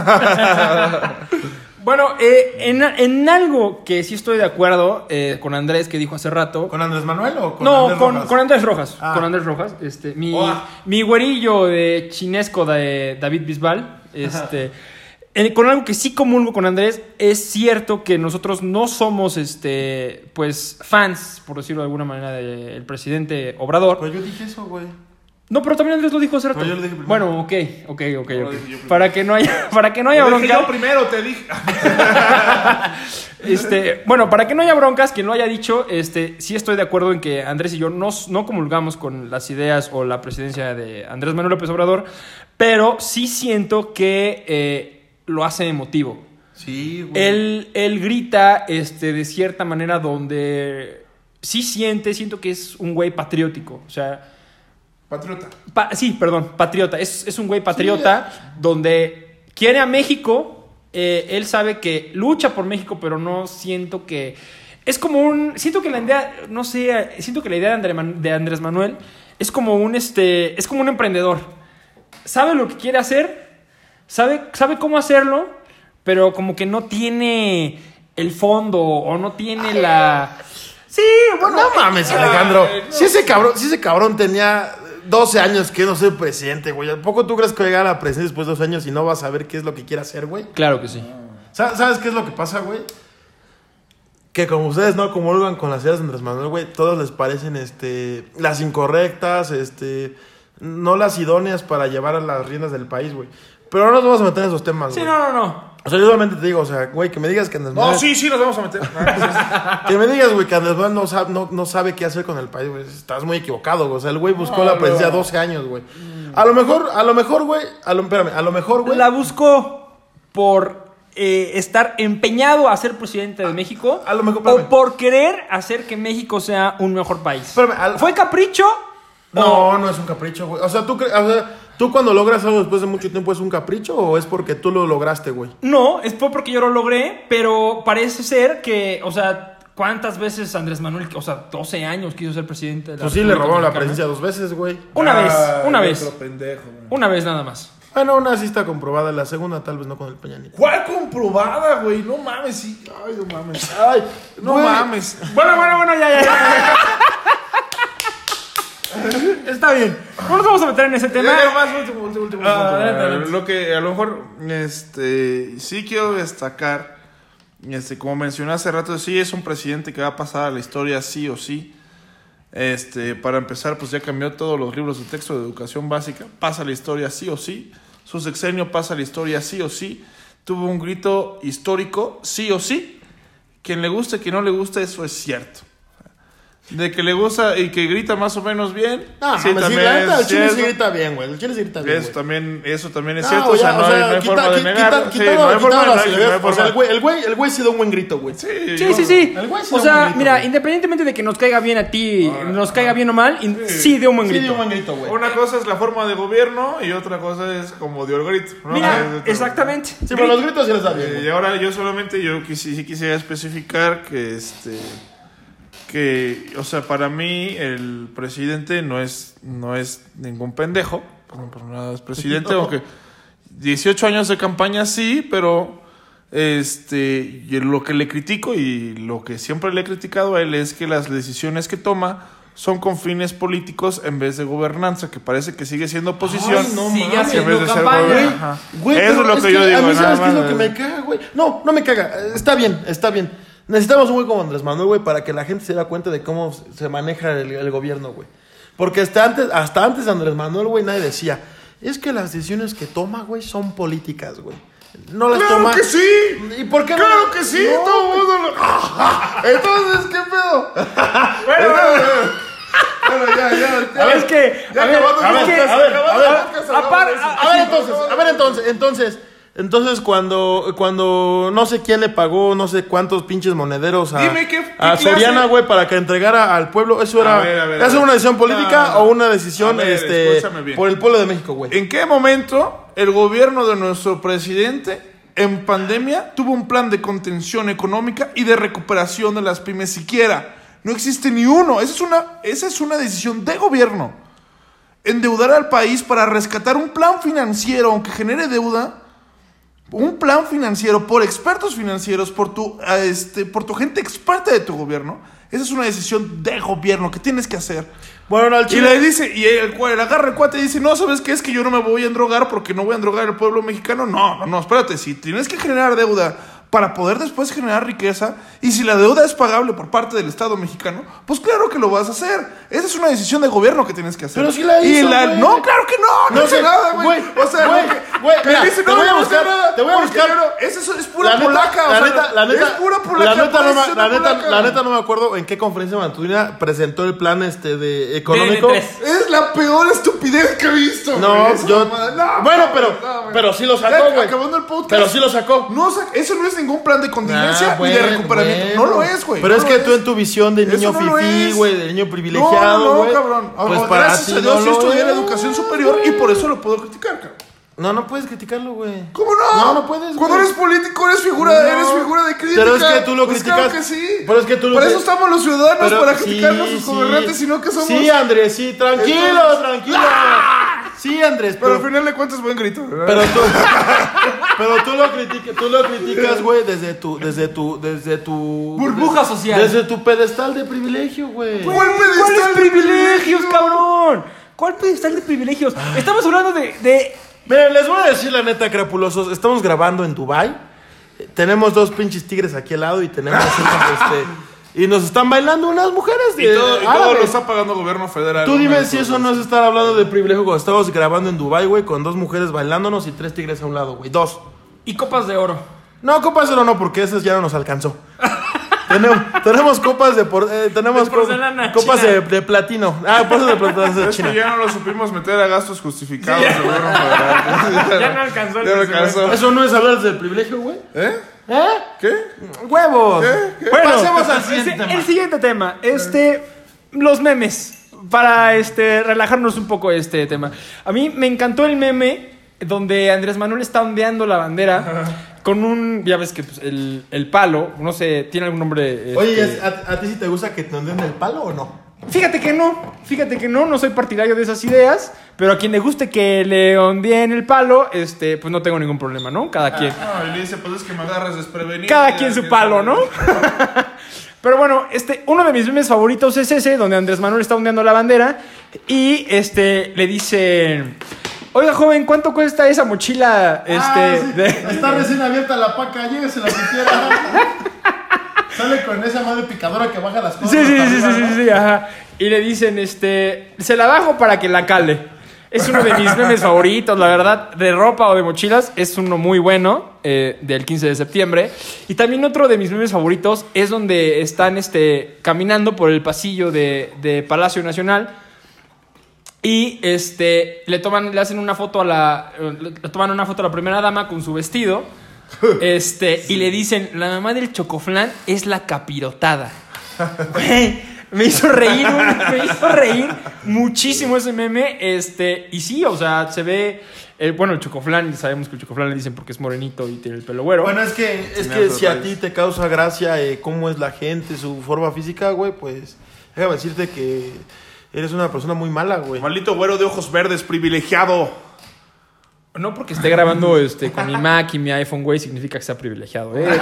Bueno, eh, en, en algo que sí estoy de acuerdo eh, con Andrés que dijo hace rato. ¿Con Andrés Manuel o con no, Andrés con, Rojas? con Andrés Rojas. Ah. Con Andrés Rojas. Este, mi, mi güerillo de chinesco de David Bisbal. Este, en- con algo que sí comulgo con Andrés, es cierto que nosotros no somos este, pues, fans, por decirlo de alguna manera, del presidente Obrador. Pues yo dije eso, güey. No, pero también Andrés lo dijo hace rato. Pero yo lo dije primero. Bueno, ok, ok, ok. Para que no haya, (laughs) para que no haya Lo dije bronca. yo primero, te dije. (laughs) Este, bueno, para que no haya broncas, quien lo haya dicho, este, sí estoy de acuerdo en que Andrés y yo no, no comulgamos con las ideas o la presidencia de Andrés Manuel López Obrador, pero sí siento que eh, lo hace emotivo. Sí, güey. Él, él grita este, de cierta manera donde sí siente, siento que es un güey patriótico. O sea, Patriota. Pa- sí, perdón, patriota. Es, es un güey patriota donde quiere a México. eh, él sabe que lucha por México, pero no siento que. Es como un. Siento que la idea. No sé. Siento que la idea de, André Man- de Andrés Manuel es como un este. Es como un emprendedor. Sabe lo que quiere hacer. Sabe, sabe cómo hacerlo. Pero como que no tiene el fondo. O no tiene la. Sí, bueno. No mames, Alejandro. Si ese cabrón, si ese cabrón tenía 12 años que no ser presidente, güey. ¿A poco tú crees que va a llegar a la presidencia después de dos años y no va a saber qué es lo que quiere hacer, güey? Claro que sí. Sa- ¿Sabes qué es lo que pasa, güey? Que como ustedes no comulgan con las ideas de Andrés Manuel, güey, todos les parecen este las incorrectas, este no las idóneas para llevar a las riendas del país, güey. Pero no nos vamos a meter en esos temas, Sí, güey. no, no, no. O sea, yo solamente te digo, o sea, güey, que me digas que Andrés No, Manuel... sí, sí, nos vamos a meter. (laughs) Que me digas, güey, que Andrés Manuel no sabe, no, no sabe qué hacer con el país, güey. Estás muy equivocado, güey. O sea, el güey buscó No, la presidencia no. 12 años, güey. A lo mejor, a lo mejor, güey, a lo, espérame, a lo mejor, güey... La buscó por eh, estar empeñado a ser presidente de México a lo mejor, o espérame. por querer hacer que México sea un mejor país. Espérame, al- ¿Fue capricho? No, no es un capricho, güey. O sea, ¿tú, cre- o sea, ¿tú cuando logras algo después de mucho tiempo es un capricho o es porque tú lo lograste, güey? No, es porque yo lo logré, pero parece ser que, o sea, ¿cuántas veces Andrés Manuel, o sea, 12 años quiso ser presidente de la Pues sí, le robaron la Mexicana? presidencia dos veces, güey. Una vez, una Ay, vez. otro pendejo. güey. Una vez nada más. Bueno, una sí está comprobada, la segunda tal vez no con el Peña Nieto. ¿Cuál comprobada, güey? No mames, sí. Ay, no mames. Ay, No güey. mames. Bueno, bueno, bueno, ya, ya. ya. (laughs) (laughs) Está bien. No nos vamos a meter en ese tema. Ya, ya, más, último, último, último punto. adelante, adelante. Lo que a lo mejor este, sí quiero destacar, este, como mencioné hace rato, sí es un presidente que va a pasar a la historia sí o sí. Este, para empezar, pues ya cambió todos los libros de texto de educación básica, pasa a la historia sí o sí. Su sexenio pasa a la historia sí o sí. Tuvo un grito histórico sí o sí. Quien le guste, quien no le guste, eso es cierto. De que le gusta y que grita más o menos bien. No, sí, mames, sí, también la neta, el chile sí grita bien, güey. El chile sí grita bien, Eso güey. también, eso también es No, cierto, o sea, ya, no, hay, no hay quita- forma de quita- Sí, no hay forma de O sea, el güey, el güey, el güey sí da un buen grito, güey. Sí, Sí, yo- sí, sí. El güey sí O da un sea, buen grito, mira, güey. independientemente de que nos caiga bien a ti, nos caiga bien o mal, sí dio un buen Sí, grito. dio un buen grito, güey. Una cosa es la forma de gobierno y otra cosa es como dio el grito. ¿no? Mira, exactamente. Sí, pero los gritos sí les da bien, Eh, y ahora yo solamente yo sí quisiera especificar que este que o sea para mí el presidente no es no es ningún pendejo no por nada es presidente aunque 18 años de campaña sí pero este y lo que le critico y lo que siempre le he criticado a él es que las decisiones que toma son con fines políticos en vez de gobernanza que parece que sigue siendo oposición no Sigue en vez de ser campaña. gobierno. Güey, Eso es lo que, yo A digo. mí, nada ¿sabes qué es más. lo que me caga, güey? No, no me caga. Está bien, está bien. Necesitamos un güey como Andrés Manuel, güey, para que la gente se dé cuenta de cómo se maneja el, el gobierno, güey. Porque hasta antes, hasta antes de Andrés Manuel, güey, nadie decía, es que las decisiones que toma, güey, son políticas, güey. No las ¡Claro toma. que sí! ¿Y por qué no? ¡Claro que sí! No, todo güey. el mundo lo... (laughs) Entonces, ¿qué pedo? (laughs) Bueno, Bueno, ya, ya. A ver, es que, Ya a ver, es a ver, a ver, a- A ver entonces, a ver entonces, entonces, Entonces, cuando, cuando no sé quién le pagó, no sé cuántos pinches monederos a, Dime, ¿qué- qué a? Soriana, güey, para que entregara al pueblo, ¿eso era, A ver, a ver, a ¿eso ver. una decisión política No, o una decisión ver, este, por el pueblo de México, güey? ¿En qué momento el gobierno de nuestro presidente en pandemia tuvo un plan de contención económica y de recuperación de las pymes siquiera? No existe ni uno. Esa es una, esa es una decisión de gobierno. Endeudar al país para rescatar un plan financiero, aunque genere deuda, un plan financiero por expertos financieros, por tu, este, por tu gente experta de tu gobierno. Esa es una decisión de gobierno que tienes que hacer. Bueno, no, al Y le dice, y el, el agarra el cuate y dice, no, ¿sabes qué? Es que yo no me voy a endrogar porque no voy a endrogar al pueblo mexicano. No, no, no, espérate, si tienes que generar deuda para poder después generar riqueza, y si la deuda es pagable por parte del Estado mexicano, pues claro que lo vas a hacer. Esa es una decisión de gobierno que tienes que hacer. Pero sí la Y hizo, la-. No, claro que no, no, No nada, güey. O sea, güey, güey, mira, dice, te no, voy a buscar, nada, te voy a buscar. Esa es, es pura La neta, polaca, o la sea, neta, la neta, es pura polaca. la neta, no, me- la, neta, polaca. la neta no me acuerdo en qué conferencia matutina presentó el plan este de económico. DN3. Es la peor estupidez que he visto. No, yo. No, bueno, no, pero, no, pero sí lo sacó, güey. Acabando el podcast. Pero sí lo sacó. No, eso no es ningún plan de contingencia Ah, ni de recuperamiento. bueno. No lo es, güey. Pero no es que tú en tu visión de niño no fifí, güey, de niño No, privilegiado, no, güey. cabrón. Pues Ah, para gracias a Dios no lo estudié en educación superior y por eso lo puedo criticar, cabrón. No, no puedes criticarlo, güey. ¿Cómo no? No, no puedes, Cuando eres político eres figura, No. eres figura de crítica. Pero es que tú lo Pues criticas- Claro que sí. pero es que tú lo Por eso estamos los ciudadanos, Pero- para sí, criticar a nuestros sí. gobernantes, sino que somos. Sí, Andrés, sí, tranquilo, Entonces- tranquilo. Sí, Andrés, Pero pero, al final de cuentas, buen grito. ¿verdad? pero tú, (laughs) pero tú lo criticas, tú lo criticas, güey, desde tu, desde tu, desde tu Burbuja social. desde tu pedestal de privilegio, güey. ¿Cuál pedestal ¿Cuáles de privilegios, cabrón? ¿Cuál pedestal de privilegios? Estamos hablando de, de Miren, les voy a decir la neta, crapulosos. Estamos grabando en Dubai. Tenemos dos pinches tigres aquí al lado y tenemos (laughs) este y nos están bailando unas mujeres Y de todo, y todo lo está pagando el gobierno federal. Tú dime si eso no es estar hablando de privilegio cuando estamos grabando en Dubai, güey, con dos mujeres bailándonos y tres tigres a un lado, güey. Dos. y copas de oro. No, copas de oro no, porque esas ya no nos alcanzó. Tenemos, tenemos copas de por- eh, tenemos De co- porcelana copas de, de platino. Ah, por eso de Es que China. ya no lo supimos meter a gastos justificados federal. Ya no alcanzó el Ya no presupuesto. alcanzó. Eso no es hablar del privilegio, güey. ¿Eh? ¿Eh? ¿Qué? ¡Huevos! ¿Qué? ¿Qué? Bueno, Pasemos al siguiente ese- tema. El siguiente tema, este, los memes, para este, relajarnos un poco este tema. A mí me encantó el meme donde Andrés Manuel está ondeando la bandera con un, ya ves que pues, el, el palo, no sé, tiene algún nombre. este, Oye, ¿a, a ti sí te gusta que te onden el palo o no? Fíjate que no, fíjate que no, no soy partidario de esas ideas, pero a quien le guste que le ondeen el palo, este, pues no tengo ningún problema, ¿no? Cada quien. No, y le dice, pues es que me agarras desprevenido. Cada quien su palo. ¿no? (laughs) Pero bueno, este, uno de mis memes favoritos es ese, donde Andrés Manuel está ondeando la bandera y este, le dice, oiga joven, ¿cuánto cuesta esa mochila? Este, Ah, sí. de-" Está recién abierta la paca, llévese la siquiera. (laughs) Sale con esa madre picadora que baja las cosas. Sí, sí, sí, sí, sí, ajá. Y le dicen, este, se la bajo para que la cale. Es uno de mis (laughs) memes favoritos, la verdad, de ropa o de mochilas. Es uno muy bueno, eh, del 15 de septiembre. Y también otro de mis memes favoritos es donde están este, caminando por el pasillo de, de Palacio Nacional. Y este, le, toman, le hacen una foto a la. Le toman una foto a la primera dama con su vestido. (laughs) Este, y le dicen: La mamá del chocoflán es la capirotada. (laughs) Güey, me hizo reír, un- me hizo reír muchísimo ese meme. Este, y sí, o sea, se ve. eh, bueno, el chocoflán, sabemos que el chocoflán le dicen porque es morenito y tiene el pelo güero. Bueno, es que, es que si a ti te causa gracia eh, cómo es la gente, su forma física, güey, pues déjame decirte que eres una persona muy mala, güey. Maldito güero de ojos verdes, privilegiado. No porque esté grabando este, con mi Mac y mi iPhone, güey, significa que sea privilegiado. ¿eh? (laughs)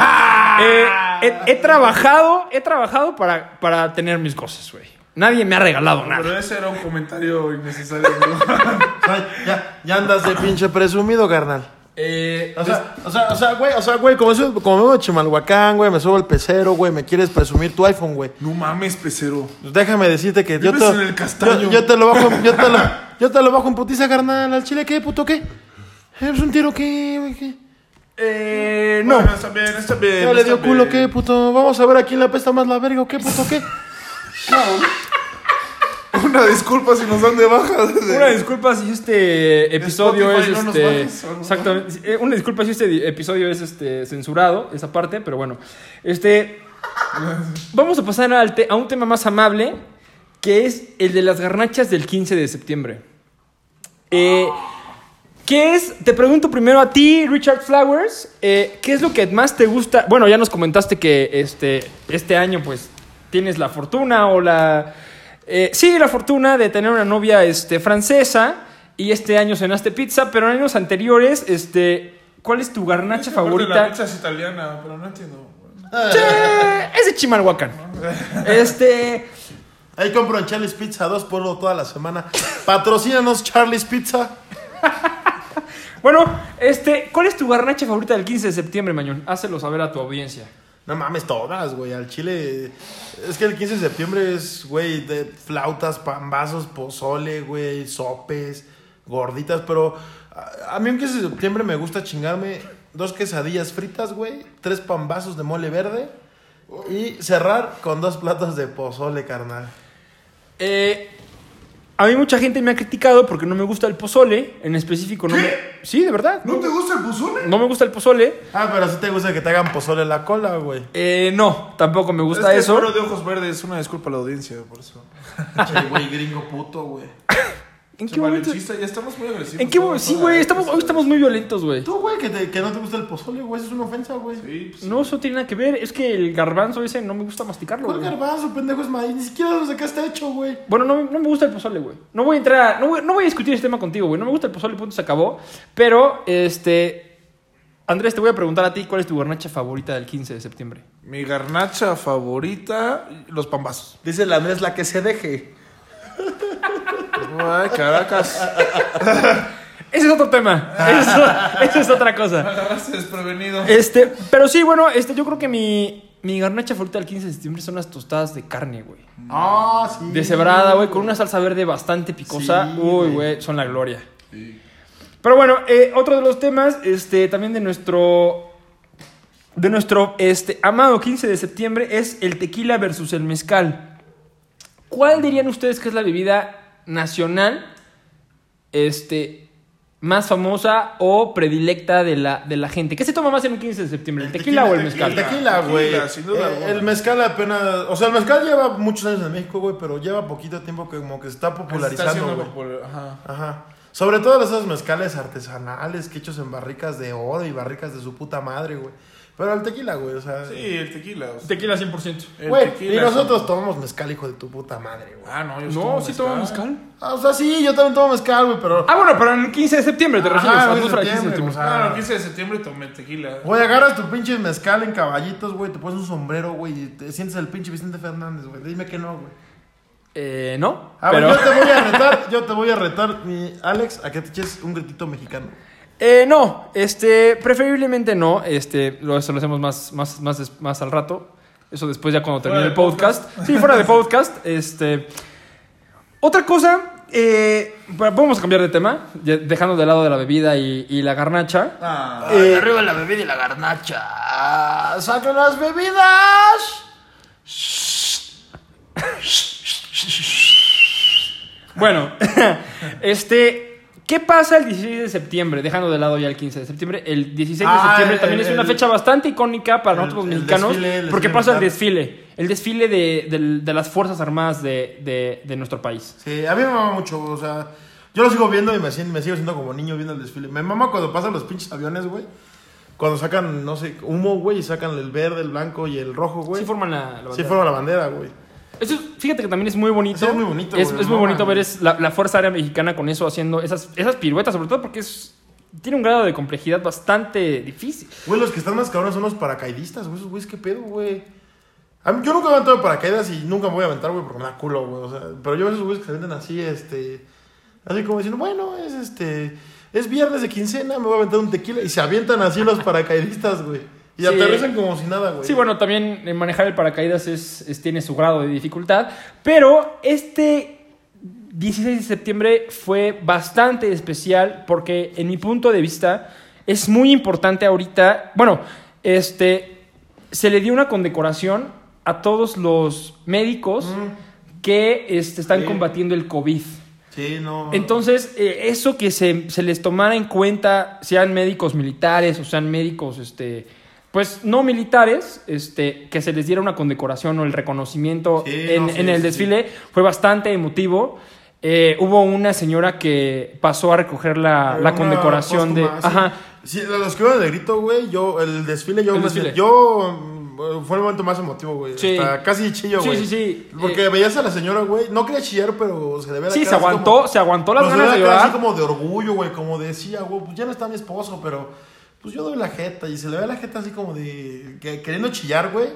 Eh, he, he trabajado, he trabajado para, para tener mis cosas, güey. Nadie me ha regalado nada. Pero ese era un comentario innecesario. ¿no? (laughs) Ya, ya andas de pinche presumido, carnal. Eh, O sea, o sea, o sea, güey, o sea, güey, como, soy- como me voy a Chimalhuacán, güey, me subo el pecero, güey, me quieres presumir tu iPhone, güey. no mames, pecero. Pues déjame decirte que yo te, en el castaño. yo, yo te lo bajo, yo te lo, yo te lo bajo en putiza, carnal, al chile, ¿qué, puto, qué? ¿Es un tiro qué, güey, qué? eh, no. Bueno, está bien, está bien. ¿Ya le dio culo, bien. qué, puto? Vamos a ver a quién le apesta más la verga, ¿o qué, puto, qué? Una disculpa si nos dan de baja. (laughs) desde- Una disculpa si este episodio Spotify es no este. exactamente. eh, Una disculpa si este di- episodio es este censurado, esa parte, pero bueno. Este. Vamos a pasar al te- a un tema más amable, que es el de las garnachas del 15 de septiembre. Eh, ¿Qué es? Te pregunto primero a ti, Richard Flowers. eh, ¿Qué es lo que más te gusta? Bueno, ya nos comentaste que este, este año, pues, tienes la fortuna o la. Eh, sí, la fortuna de tener una novia este, francesa. Y este año cenaste pizza, pero en años anteriores, este. ¿Cuál es tu garnacha favorita? La pizza es italiana, pero no entiendo. Eh, es de Chimalhuacán. (laughs) Este. Ahí compro en Charlie's Pizza 2 por uno toda la semana. Patrocínanos Charlie's Pizza. (laughs) Bueno, este. ¿Cuál es tu garnacha favorita del 15 de septiembre, Mañón? Hácelo saber a tu audiencia. No mames, todas, güey. Al chile. Es que el 15 de septiembre es, güey, de flautas, pambazos, pozole, güey, sopes, gorditas. Pero a, mí un 15 de septiembre me gusta chingarme dos quesadillas fritas, güey, tres pambazos de mole verde y cerrar con dos platos de pozole, carnal. Eh, a mí mucha gente me ha criticado porque no me gusta el pozole. En específico, no me. Sí, de verdad. ¿No te gusta el pozole? No me gusta el pozole. Ah, pero sí te gusta que te hagan pozole en la cola, güey. Eh, no, tampoco me gusta es que eso. De ojos verdes, una disculpa a la audiencia, por eso. (laughs) Che, güey, gringo puto, güey. ¿En qué momento? ya estamos muy agresivos. ¿En qué momento? Sí, güey, estamos, hoy estamos muy violentos, güey. Tú, güey, que, te- que no te gusta el pozole, güey, eso es una ofensa, güey. Sí, pues, No, eso tiene nada que ver. Es que el garbanzo ese no me gusta masticarlo, ¿Cuál güey. garbanzo, pendejo, es maíz? Ni siquiera lo sacaste hecho, güey. Bueno, no, no me gusta el pozole, güey. No voy a entrar a- no, voy, no voy a discutir este tema contigo, güey. No me gusta el pozole, punto, se acabó. Pero, este... Andrés, te voy a preguntar a ti cuál es tu garnacha favorita del 15 de septiembre. Mi garnacha favorita, los pambazos. Dice la Andrés, la que se deje. Ay, Caracas. (laughs) Ese es otro tema. Eso, eso es otra cosa. Agarraste desprevenido. Este, pero sí, bueno, este, yo creo que mi, mi garnacha favorita del 15 de septiembre son las tostadas de carne, güey. Ah, sí. Deshebrada, güey, con una salsa verde bastante picosa. Sí, Uy, güey. son la gloria. Pero bueno, eh, otro de los temas, este, también de nuestro. De nuestro este, amado 15 de septiembre es el tequila versus el mezcal. ¿Cuál dirían ustedes que es la bebida nacional este, más famosa o predilecta de la, de la gente? ¿Qué se toma más en un 15 de septiembre? ¿El, tequila, o el mezcal? El tequila, güey. Sin duda Eh, el mezcal apenas. O sea, el mezcal lleva muchos años en México, güey, pero lleva poquito tiempo que como que se está Está popularizando, güey. popular- Ajá. Ajá. Sobre todo esos mezcales artesanales que hechos en barricas de oro y barricas de su puta madre, güey. Pero el tequila, güey, o sea. Sí, el tequila. o sea, Tequila 100%. el Güey, y tequila, nosotros tomamos mezcal, hijo de tu puta madre, güey. Ah, no, yo No, tomo sí tomamos mezcal. Ah, o sea, sí, yo también tomo mezcal, güey, pero. Ah, bueno, pero en el 15 de septiembre te refieres. del 15 de septiembre, o sea, Ah, no, el 15 de septiembre tomé tequila. Güey, agarras tu pinche mezcal en caballitos, güey, te pones un sombrero, güey, y te sientes el pinche Vicente Fernández, güey. Dime que no, güey. Eh, no. A pero... ver, yo te voy a retar, yo te voy a retar, mi Alex, a que te eches un gritito mexicano. Eh, no, este, preferiblemente no. Este, lo, eso lo hacemos más, más, más, más al rato. Eso después ya cuando termine el podcast. Sí, fuera de podcast. Este. Otra cosa, eh, vamos a cambiar de tema, dejando de lado de la bebida y, y la garnacha. Ah, Eh, arriba la bebida y la garnacha. ¡Saquen las bebidas! Bueno, (laughs) este. ¿Qué pasa el 16 de septiembre? Dejando de lado ya el 15 de septiembre. El 16 de Ah, septiembre el- también es una fecha bastante icónica para el- nosotros los mexicanos. desfile, porque pasa el desfile. El desfile de, de las Fuerzas Armadas de, de- nuestro país. Sí, a mí me mama mucho, o sea, yo lo sigo viendo y me, sigo siendo como niño viendo el desfile. Me mama cuando pasan los pinches aviones, güey. Cuando sacan, no sé, humo, güey, y sacan el verde, el blanco y el rojo, güey. Sí forman la, la Sí forman la bandera, güey. Eso, fíjate que también es muy bonito. Sí, es muy bonito, Es, es muy no bonito ver es la, la Fuerza Aérea Mexicana con eso haciendo esas, esas piruetas, sobre todo porque es, tiene un grado de complejidad bastante difícil. Güey, los que están más cabrones son los paracaidistas, güey. Esos güeyes, ¿qué pedo, güey? A mí- yo nunca he aventado de paracaídas y nunca me voy a aventar, güey, porque me da culo, güey. O sea, pero yo veo esos güeyes que se venden así, este... Así como diciendo, bueno, es este... Es viernes de quincena, me voy a aventar un tequila. Y se avientan así los paracaidistas, güey. Y Sí. aterrizan como si nada, güey. Sí, bueno, también eh, manejar el paracaídas es, es- tiene su grado de dificultad, pero este 16 de septiembre fue bastante especial porque en mi punto de vista es muy importante ahorita, bueno, este se le dio una condecoración a todos los médicos que este, están Sí. combatiendo el COVID. Sí, no. Entonces, eh, eso que se, se les tomara en cuenta, sean médicos militares o sean médicos, este, pues no militares, este, que se les diera una condecoración o el reconocimiento Sí, en, no, sí, en el sí, desfile fue bastante emotivo. Eh, hubo una señora que pasó a recoger la, la condecoración de... sí. Ajá. Sí, los que iban de grito, güey, yo, el desfile, yo, El desfile. yo, mm, fue el momento más emotivo, güey. Sí. Hasta casi chillo, Sí, güey. sí, sí. Porque Eh, veías a la señora, güey, no quería chillar, pero se la Sí, se aguantó, como- se aguantó las ganas de llorar. así como de orgullo, güey, como decía, güey, pues ya no está mi esposo, pero pues yo doy la jeta. Y se le ve la jeta así como de que- queriendo chillar, güey,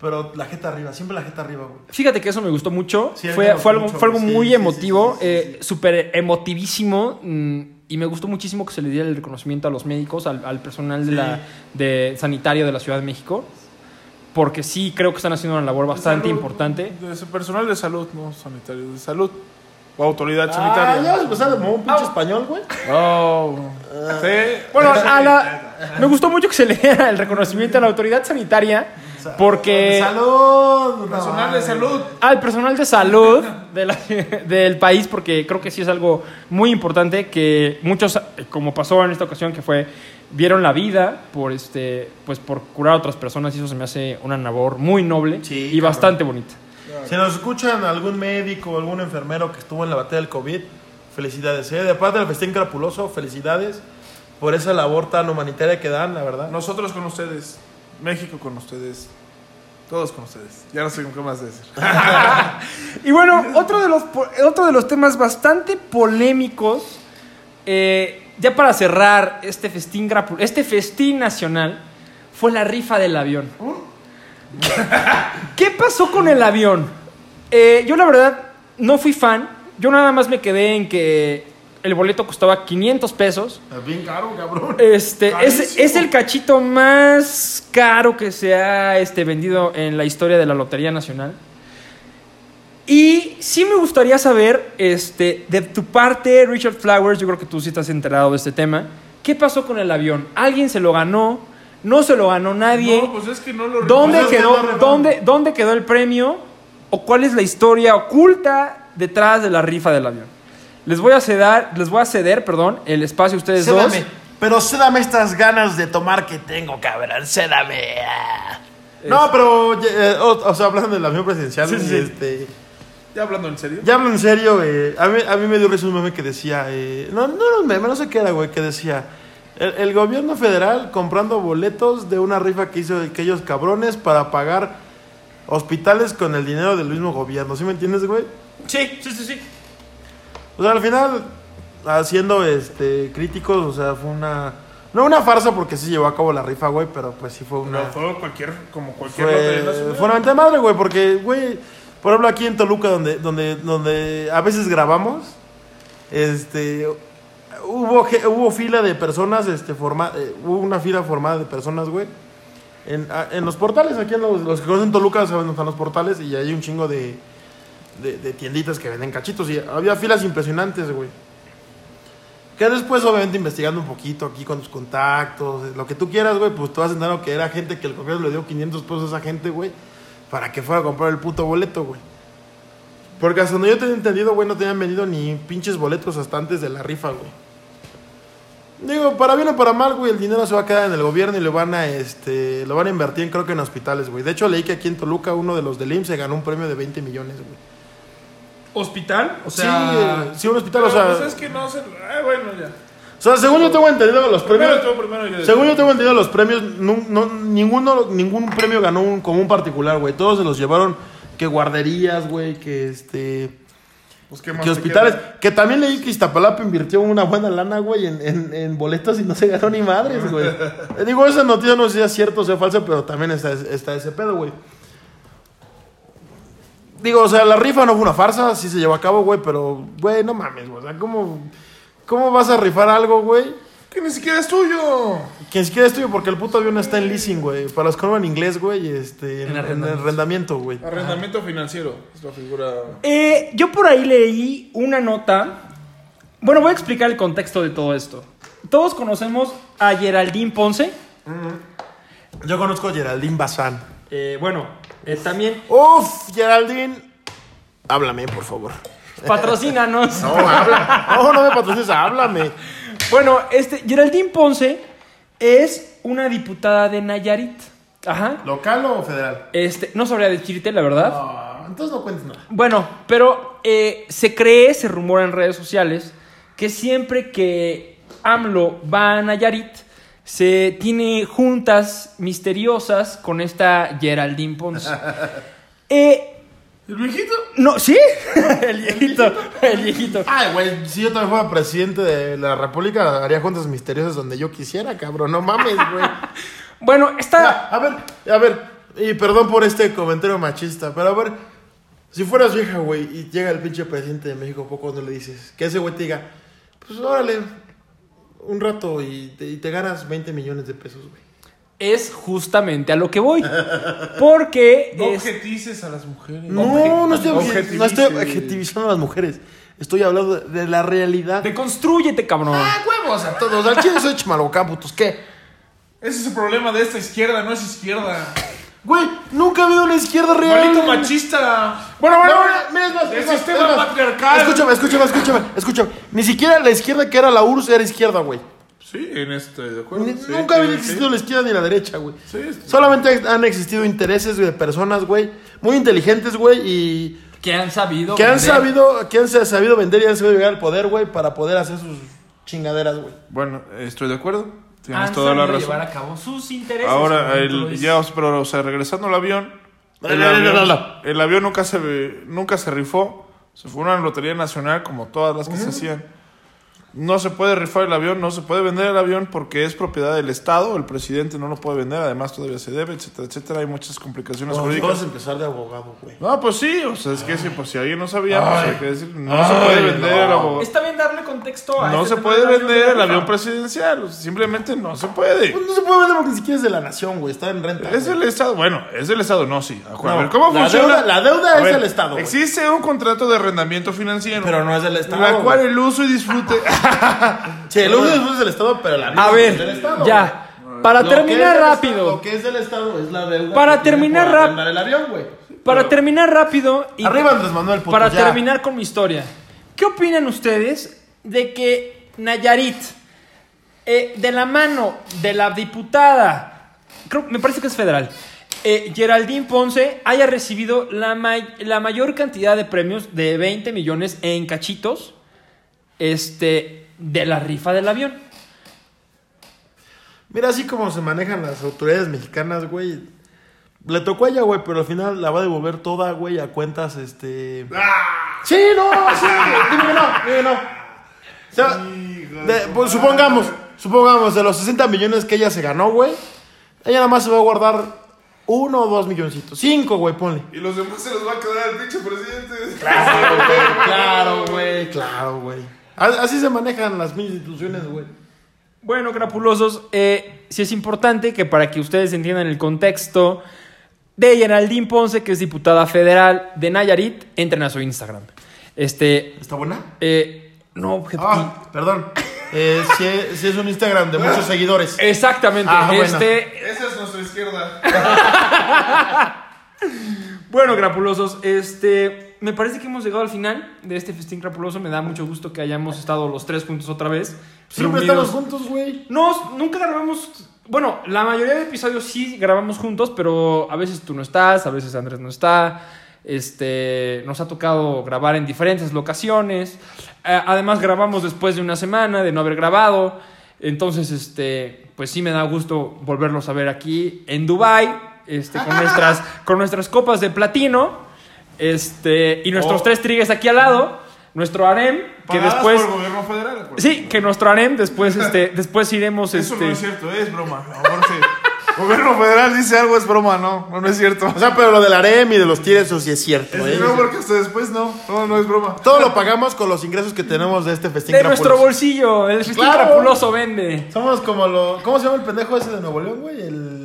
pero la jeta arriba, siempre la jeta arriba, güey. Fíjate que eso me gustó mucho. Sí, fue, me gustó fue algo, mucho, fue algo sí, muy sí, emotivo, sí, sí, sí, eh, súper emotivísimo. mm, y me gustó muchísimo que se le diera el reconocimiento a los médicos, al, al personal de la, de sanitario de la Ciudad de México. Porque sí creo que están haciendo una labor bastante Salud, importante. De ese personal de salud, no sanitario, de salud. O autoridad Ah, sanitaria. ya vas a empezar como un Ah. pinche español, güey. Oh, sí. Bueno, a la- me gustó mucho que se le diera el reconocimiento a la autoridad sanitaria. Porque ¡Salud! Personal de salud. al personal de salud de la- del país, porque creo que sí es algo muy importante que muchos, como pasó en esta ocasión, que fue vieron la vida por este, pues por curar a otras personas y eso se me hace una labor muy noble Sí, y cabrón. bastante bonita. Si nos escuchan algún médico o algún enfermero que estuvo en la batalla del COVID, felicidades. ¿eh? De parte del festín crapuloso, felicidades por esa labor tan humanitaria que dan, la verdad. Nosotros con ustedes. México con ustedes. Todos con ustedes. Ya no sé qué más decir. (laughs) (laughs) Y bueno, otro de los, otro de los temas bastante polémicos, eh, ya para cerrar este festín, este festín nacional, fue la rifa del avión. ¿Qué pasó con el avión? Eh, yo la verdad no fui fan, yo nada más me quedé en que el boleto costaba 500 pesos. Es bien caro, cabrón. Este, es el cachito más caro que se ha este, vendido en la historia de la Lotería Nacional. Y sí me gustaría saber, este, de tu parte, Richard Flowers, yo creo que tú sí estás enterado de este tema. ¿Qué pasó con el avión? ¿Alguien se lo ganó? ¿No se lo ganó nadie? No, pues es que no lo ¿Dónde, quedó, dónde, ¿Dónde quedó el premio? ¿O cuál es la historia oculta detrás de la rifa del avión? Les voy a ceder, les voy a ceder perdón, el espacio a ustedes dos. Cédame, pero cédame estas ganas de tomar que tengo, cabrón. Cédame. No, pero, eh, o, o sea, hablando del avión presidencial, Sí, sí, sí. este, Ya hablando en serio. ya hablo en serio, eh, a, mí, a mí me dio risa un meme que decía, eh, no, no era un meme, no sé qué era, güey, que decía, el, el gobierno federal comprando boletos de una rifa que hizo aquellos cabrones para pagar hospitales con el dinero del mismo gobierno, ¿sí me entiendes, güey? Sí, sí, sí, sí. O sea, al final, haciendo este críticos, o sea, fue una... No una farsa porque sí llevó a cabo la rifa, güey, pero pues sí fue una... No, fue cualquier, como cualquier Fue, fue una de madre, güey, porque, güey, por ejemplo, aquí en Toluca, donde, donde, donde a veces grabamos, este, hubo, hubo fila de personas, este, forma, eh, hubo una fila formada de personas, güey, en, a- en los portales, aquí en los, los que conocen Toluca saben dónde están los portales y hay un chingo de, de, tienditas que venden cachitos y había filas impresionantes, güey. Que después, obviamente, investigando un poquito aquí con tus contactos, lo que tú quieras, güey, pues te vas a entender que era gente que el gobierno le dio 500 pesos a esa gente, güey, para que fuera a comprar el puto boleto, güey. Porque hasta donde yo tenía entendido, güey, no tenían vendido ni pinches boletos hasta antes de la rifa, güey. Digo, para bien o para mal, güey, el dinero se va a quedar en el gobierno y lo van a, este, lo van a invertir, creo que en hospitales, güey. De hecho, leí que aquí en Toluca uno de los del IMSS se ganó un premio de 20 millones, güey. ¿Hospital? O sí, sea, eh, sí, un hospital, o sea... pues es que no se. Ah, bueno, ya. O sea, según yo tengo entendido los premios... Primero tú, primero yo. Según yo tengo entendido los premios, no, no- ninguno, ningún premio ganó un, como un particular, güey. Todos se los llevaron que guarderías, güey, que este... Pues, ¿qué más Que hospitales. Que también leí que Iztapalapa invirtió una buena lana, güey, en, en, en boletos y no se ganó ni madres, güey. (laughs) Eh, Digo, esa noticia no sé si es cierto o sea falsa, pero también está, está ese pedo, güey. Digo, o sea, la rifa no fue una farsa, sí se llevó a cabo, güey, pero, güey, no mames, güey. O sea, ¿cómo, ¿cómo vas a rifar algo, güey? Que ni siquiera es tuyo. Que ni siquiera es tuyo porque el puto avión está en leasing, güey. Para los que no hablan inglés, güey, este, en, En en arrendamiento. arrendamiento, güey. Arrendamiento financiero. Es la figura. Eh, yo por ahí leí una nota. Bueno, voy a explicar el contexto de todo esto. Todos conocemos a Geraldine Ponce. Yo conozco a Geraldine Bazán. Eh, bueno, eh, también. Uf, Geraldine. Háblame, por favor. Patrocínanos. (laughs) No, habla. No, no me patrocines, háblame. Bueno, este, Geraldine Ponce es una diputada de Nayarit. Ajá. ¿Local o federal? Este, no sabría decirte, la verdad. No, entonces no cuentes nada. Bueno, pero eh, se cree, se rumora en redes sociales, que siempre que AMLO va a Nayarit, se tiene juntas misteriosas con esta Geraldine Ponce. (laughs) Eh, ¿El viejito? no, ¿sí? (laughs) el viejito, el viejito. Ay, güey, si yo también fuera presidente de la República, haría juntas misteriosas donde yo quisiera, cabrón. No mames, güey. (laughs) Bueno, está... A ver, a ver, y perdón por este comentario machista, pero a ver, si fueras vieja, güey, y llega el pinche presidente de México, poco cuando le dices, que ese güey te diga, pues órale, un rato y te, y te ganas 20 millones de pesos, güey. Es justamente a lo que voy. Porque... No es- objetices a las mujeres. No, no estoy, obje- no estoy objetivizando a las mujeres, estoy hablando de, de la realidad. Deconstrúyete, cabrón. Ah, huevos a todos, al chile soy chimalocán, putos, ¿qué? Ese es el problema de esta izquierda, no es izquierda. Güey, nunca ha habido una izquierda real. Maldito machista. Bueno, bueno, No, bueno. mira, es más, El es más, sistema es más. patriarcal. Escúchame, escúchame, escúchame, escúchame. Ni siquiera la izquierda que era la URSS era izquierda, güey. Sí, en este, de acuerdo. Ni- Sí, Nunca sí, había sí. existido la izquierda ni la derecha, güey. Sí, sí. Solamente han existido intereses de personas, güey, muy inteligentes, güey, y Que han sabido. que han vender. sabido, que han sa- sabido vender y han sabido llegar al poder, güey, para poder hacer sus chingaderas, güey. Bueno, estoy de acuerdo. Tienes Han toda la sabido razón. llevar a cabo sus intereses. Ahora, el, ya, pero, o sea, regresando al avión. El, No, no, no, avión, no, no. el avión nunca se, nunca se rifó. Se fue una lotería nacional como todas las que se hacían. No se puede rifar el avión, no se puede vender el avión porque es propiedad del Estado. El presidente no lo puede vender, además todavía se debe, etcétera, etcétera. Hay muchas complicaciones No, jurídicas. vas a empezar de abogado, güey. No, pues sí, o sea, es que si, pues, si alguien no sabía, pues Ay. hay que decir, no Ay, se puede vender no. el avión. Está bien darle contexto a No este se puede avión vender de el avión presidencial, simplemente no se puede. Pues no se puede vender porque ni siquiera es de la nación, güey, está en renta. Es del Estado, bueno, es del Estado, no, sí. A No, ver, ¿cómo la funciona? deuda- la deuda A es del Estado, güey. Existe un contrato de arrendamiento financiero. Pero no es del Estado, La cual güey. el uso y disfrute. (laughs) Sí, el uso es del Estado, pero la A deuda es del ver, Estado, ya. Para Lo que terminar del rápido. Estado- lo que es del Estado es la deuda. Para que terminar el avión, güey. Para terminar rápido. y- Arriba Andrés Manuel, puto, Para ya. terminar con mi historia. ¿Qué opinan ustedes de que Nayarit, eh, de la mano de la diputada, creo, me parece que es federal, eh, Geraldine Ponce, haya recibido la, may- la mayor cantidad de premios de 20 millones en cachitos este, de la rifa del avión? Mira, así como se manejan las autoridades mexicanas, güey. Le tocó a ella, güey, pero al final la va a devolver toda, güey, a cuentas, este... Sí, no, sí, dime que no, dime que no. O sea, de- pues, supongamos, supongamos, de los 60 millones que ella se ganó, güey, ella nada más se va a guardar uno o dos milloncitos. Cinco, güey, ponle. y los demás se los va a quedar el pinche presidente. Claro, güey, claro, güey. A- Así se manejan las mil instituciones, güey. Bueno, crapulosos, eh, sí es importante que para que ustedes entiendan el contexto de Geraldine Ponce, que es diputada federal de Nayarit, entren a su Instagram. Este, ¿Está buena? eh, no, objetivo. Ah, perdón. Eh, sí, es- sí es un Instagram de muchos seguidores. Exactamente. Ah, bueno. este, Esa es nuestra izquierda. (laughs) bueno, crapulosos, este, me parece que hemos llegado al final de este festín crapuloso. Me da mucho gusto que hayamos estado los tres juntos otra vez. Siempre reunidos. estamos juntos, güey. No, nunca grabamos. Bueno, la mayoría de episodios sí grabamos juntos, pero a veces tú no estás, a veces Andrés no está. Este, nos ha tocado grabar en diferentes locaciones. Eh, además grabamos después de una semana de no haber grabado. Entonces, este, pues sí me da gusto volverlos a ver aquí en Dubai, este, con (laughs) nuestras, con nuestras copas de platino, este, y nuestros Oh. tres trigues aquí al lado, nuestro harem, que Pagadas después, por el gobierno federal. acuérdate. sí, que nuestro harem después, este, (laughs) después iremos, Eso este, no es cierto, es broma. El gobierno federal dice algo, es broma, no, no, no es cierto. O sea, pero lo del harem y de los tires, eso sí es cierto. Es ¿eh? no, porque hasta después no, no, no es broma. Todo lo pagamos con los ingresos que tenemos de este festín de nuestro bolsillo, el festín Claro. crapuloso vende. Somos como lo... ¿Cómo se llama el pendejo ese de Nuevo León, güey? El...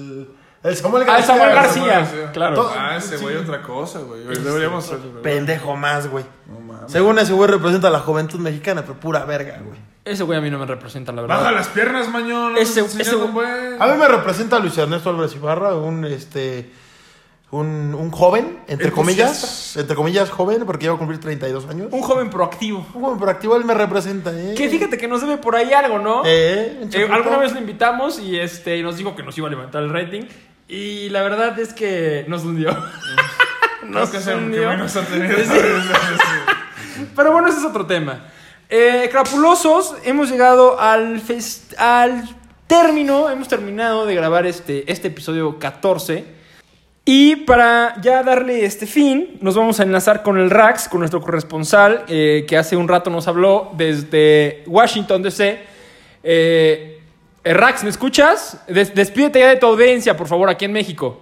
El Samuel Ah, el García. Samuel güey. García. Claro. Todo- Ah, ese güey, sí. otra cosa, güey. Deberíamos ser. Pendejo más, güey. No mames. Según ese güey representa a la juventud mexicana, pero pura verga, güey. Ese güey a mí no me representa, la verdad. Baja las piernas, mañón. Ese- Ese, ese- güey. A mí me representa Luis Ernesto Álvarez Ibarra, un este un, un joven, entre comillas, entre comillas joven, porque llevo a cumplir 32 años. Un joven proactivo. Un joven proactivo, él me representa, ¿eh? Que fíjate que nos debe por ahí algo, ¿no? Eh, Eh, alguna vez lo invitamos y este nos dijo que nos iba a levantar el rating. Y la verdad es que nos hundió. (laughs) nos que hundió. menos. (laughs) Pero bueno, ese es otro tema. Eh, crapulosos, hemos llegado al, fest- al término, hemos terminado de grabar este, este episodio 14. Y para ya darle este fin, nos vamos a enlazar con el Rax, con nuestro corresponsal, eh, que hace un rato nos habló desde Washington, D.C. Eh, Rax, ¿me escuchas? Des- despídete ya de tu audiencia, por favor, aquí en México.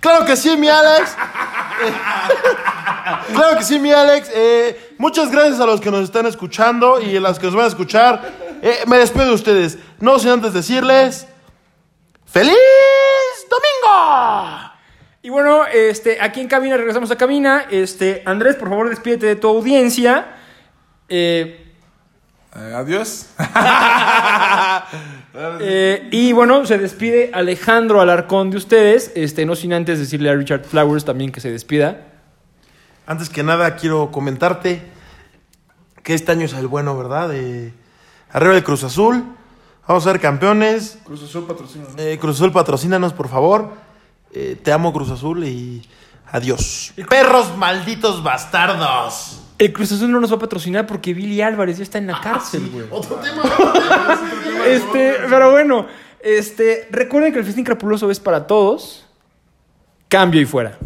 Claro que sí, mi Alex. (laughs) claro que sí, mi Alex. Eh, muchas gracias a los que nos están escuchando y a los que nos van a escuchar. Eh, me despido de ustedes. No sin antes decirles... ¡Feliz domingo! Y bueno, este, aquí en cabina, regresamos a cabina. Este, Andrés, por favor, despídete de tu audiencia. Eh, Eh, adiós. (laughs) eh, y bueno, se despide Alejandro Alarcón de ustedes. Este, no sin antes decirle a Richard Flowers también que se despida. Antes que nada, quiero comentarte que este año es el bueno, ¿verdad? Eh, arriba el Cruz Azul. Vamos a ser campeones. Cruz Azul patrocina. ¿no? Eh, Cruz Azul, patrocínanos, por favor. Eh, te amo, Cruz Azul, y adiós. Perros malditos bastardos. El Cruz Azul no nos va a patrocinar porque Billy Álvarez ya está en la cárcel, güey. Otro tema. (laughs) Este, pero bueno, este, recuerden que el festín crapuloso es para todos. Cambio y fuera.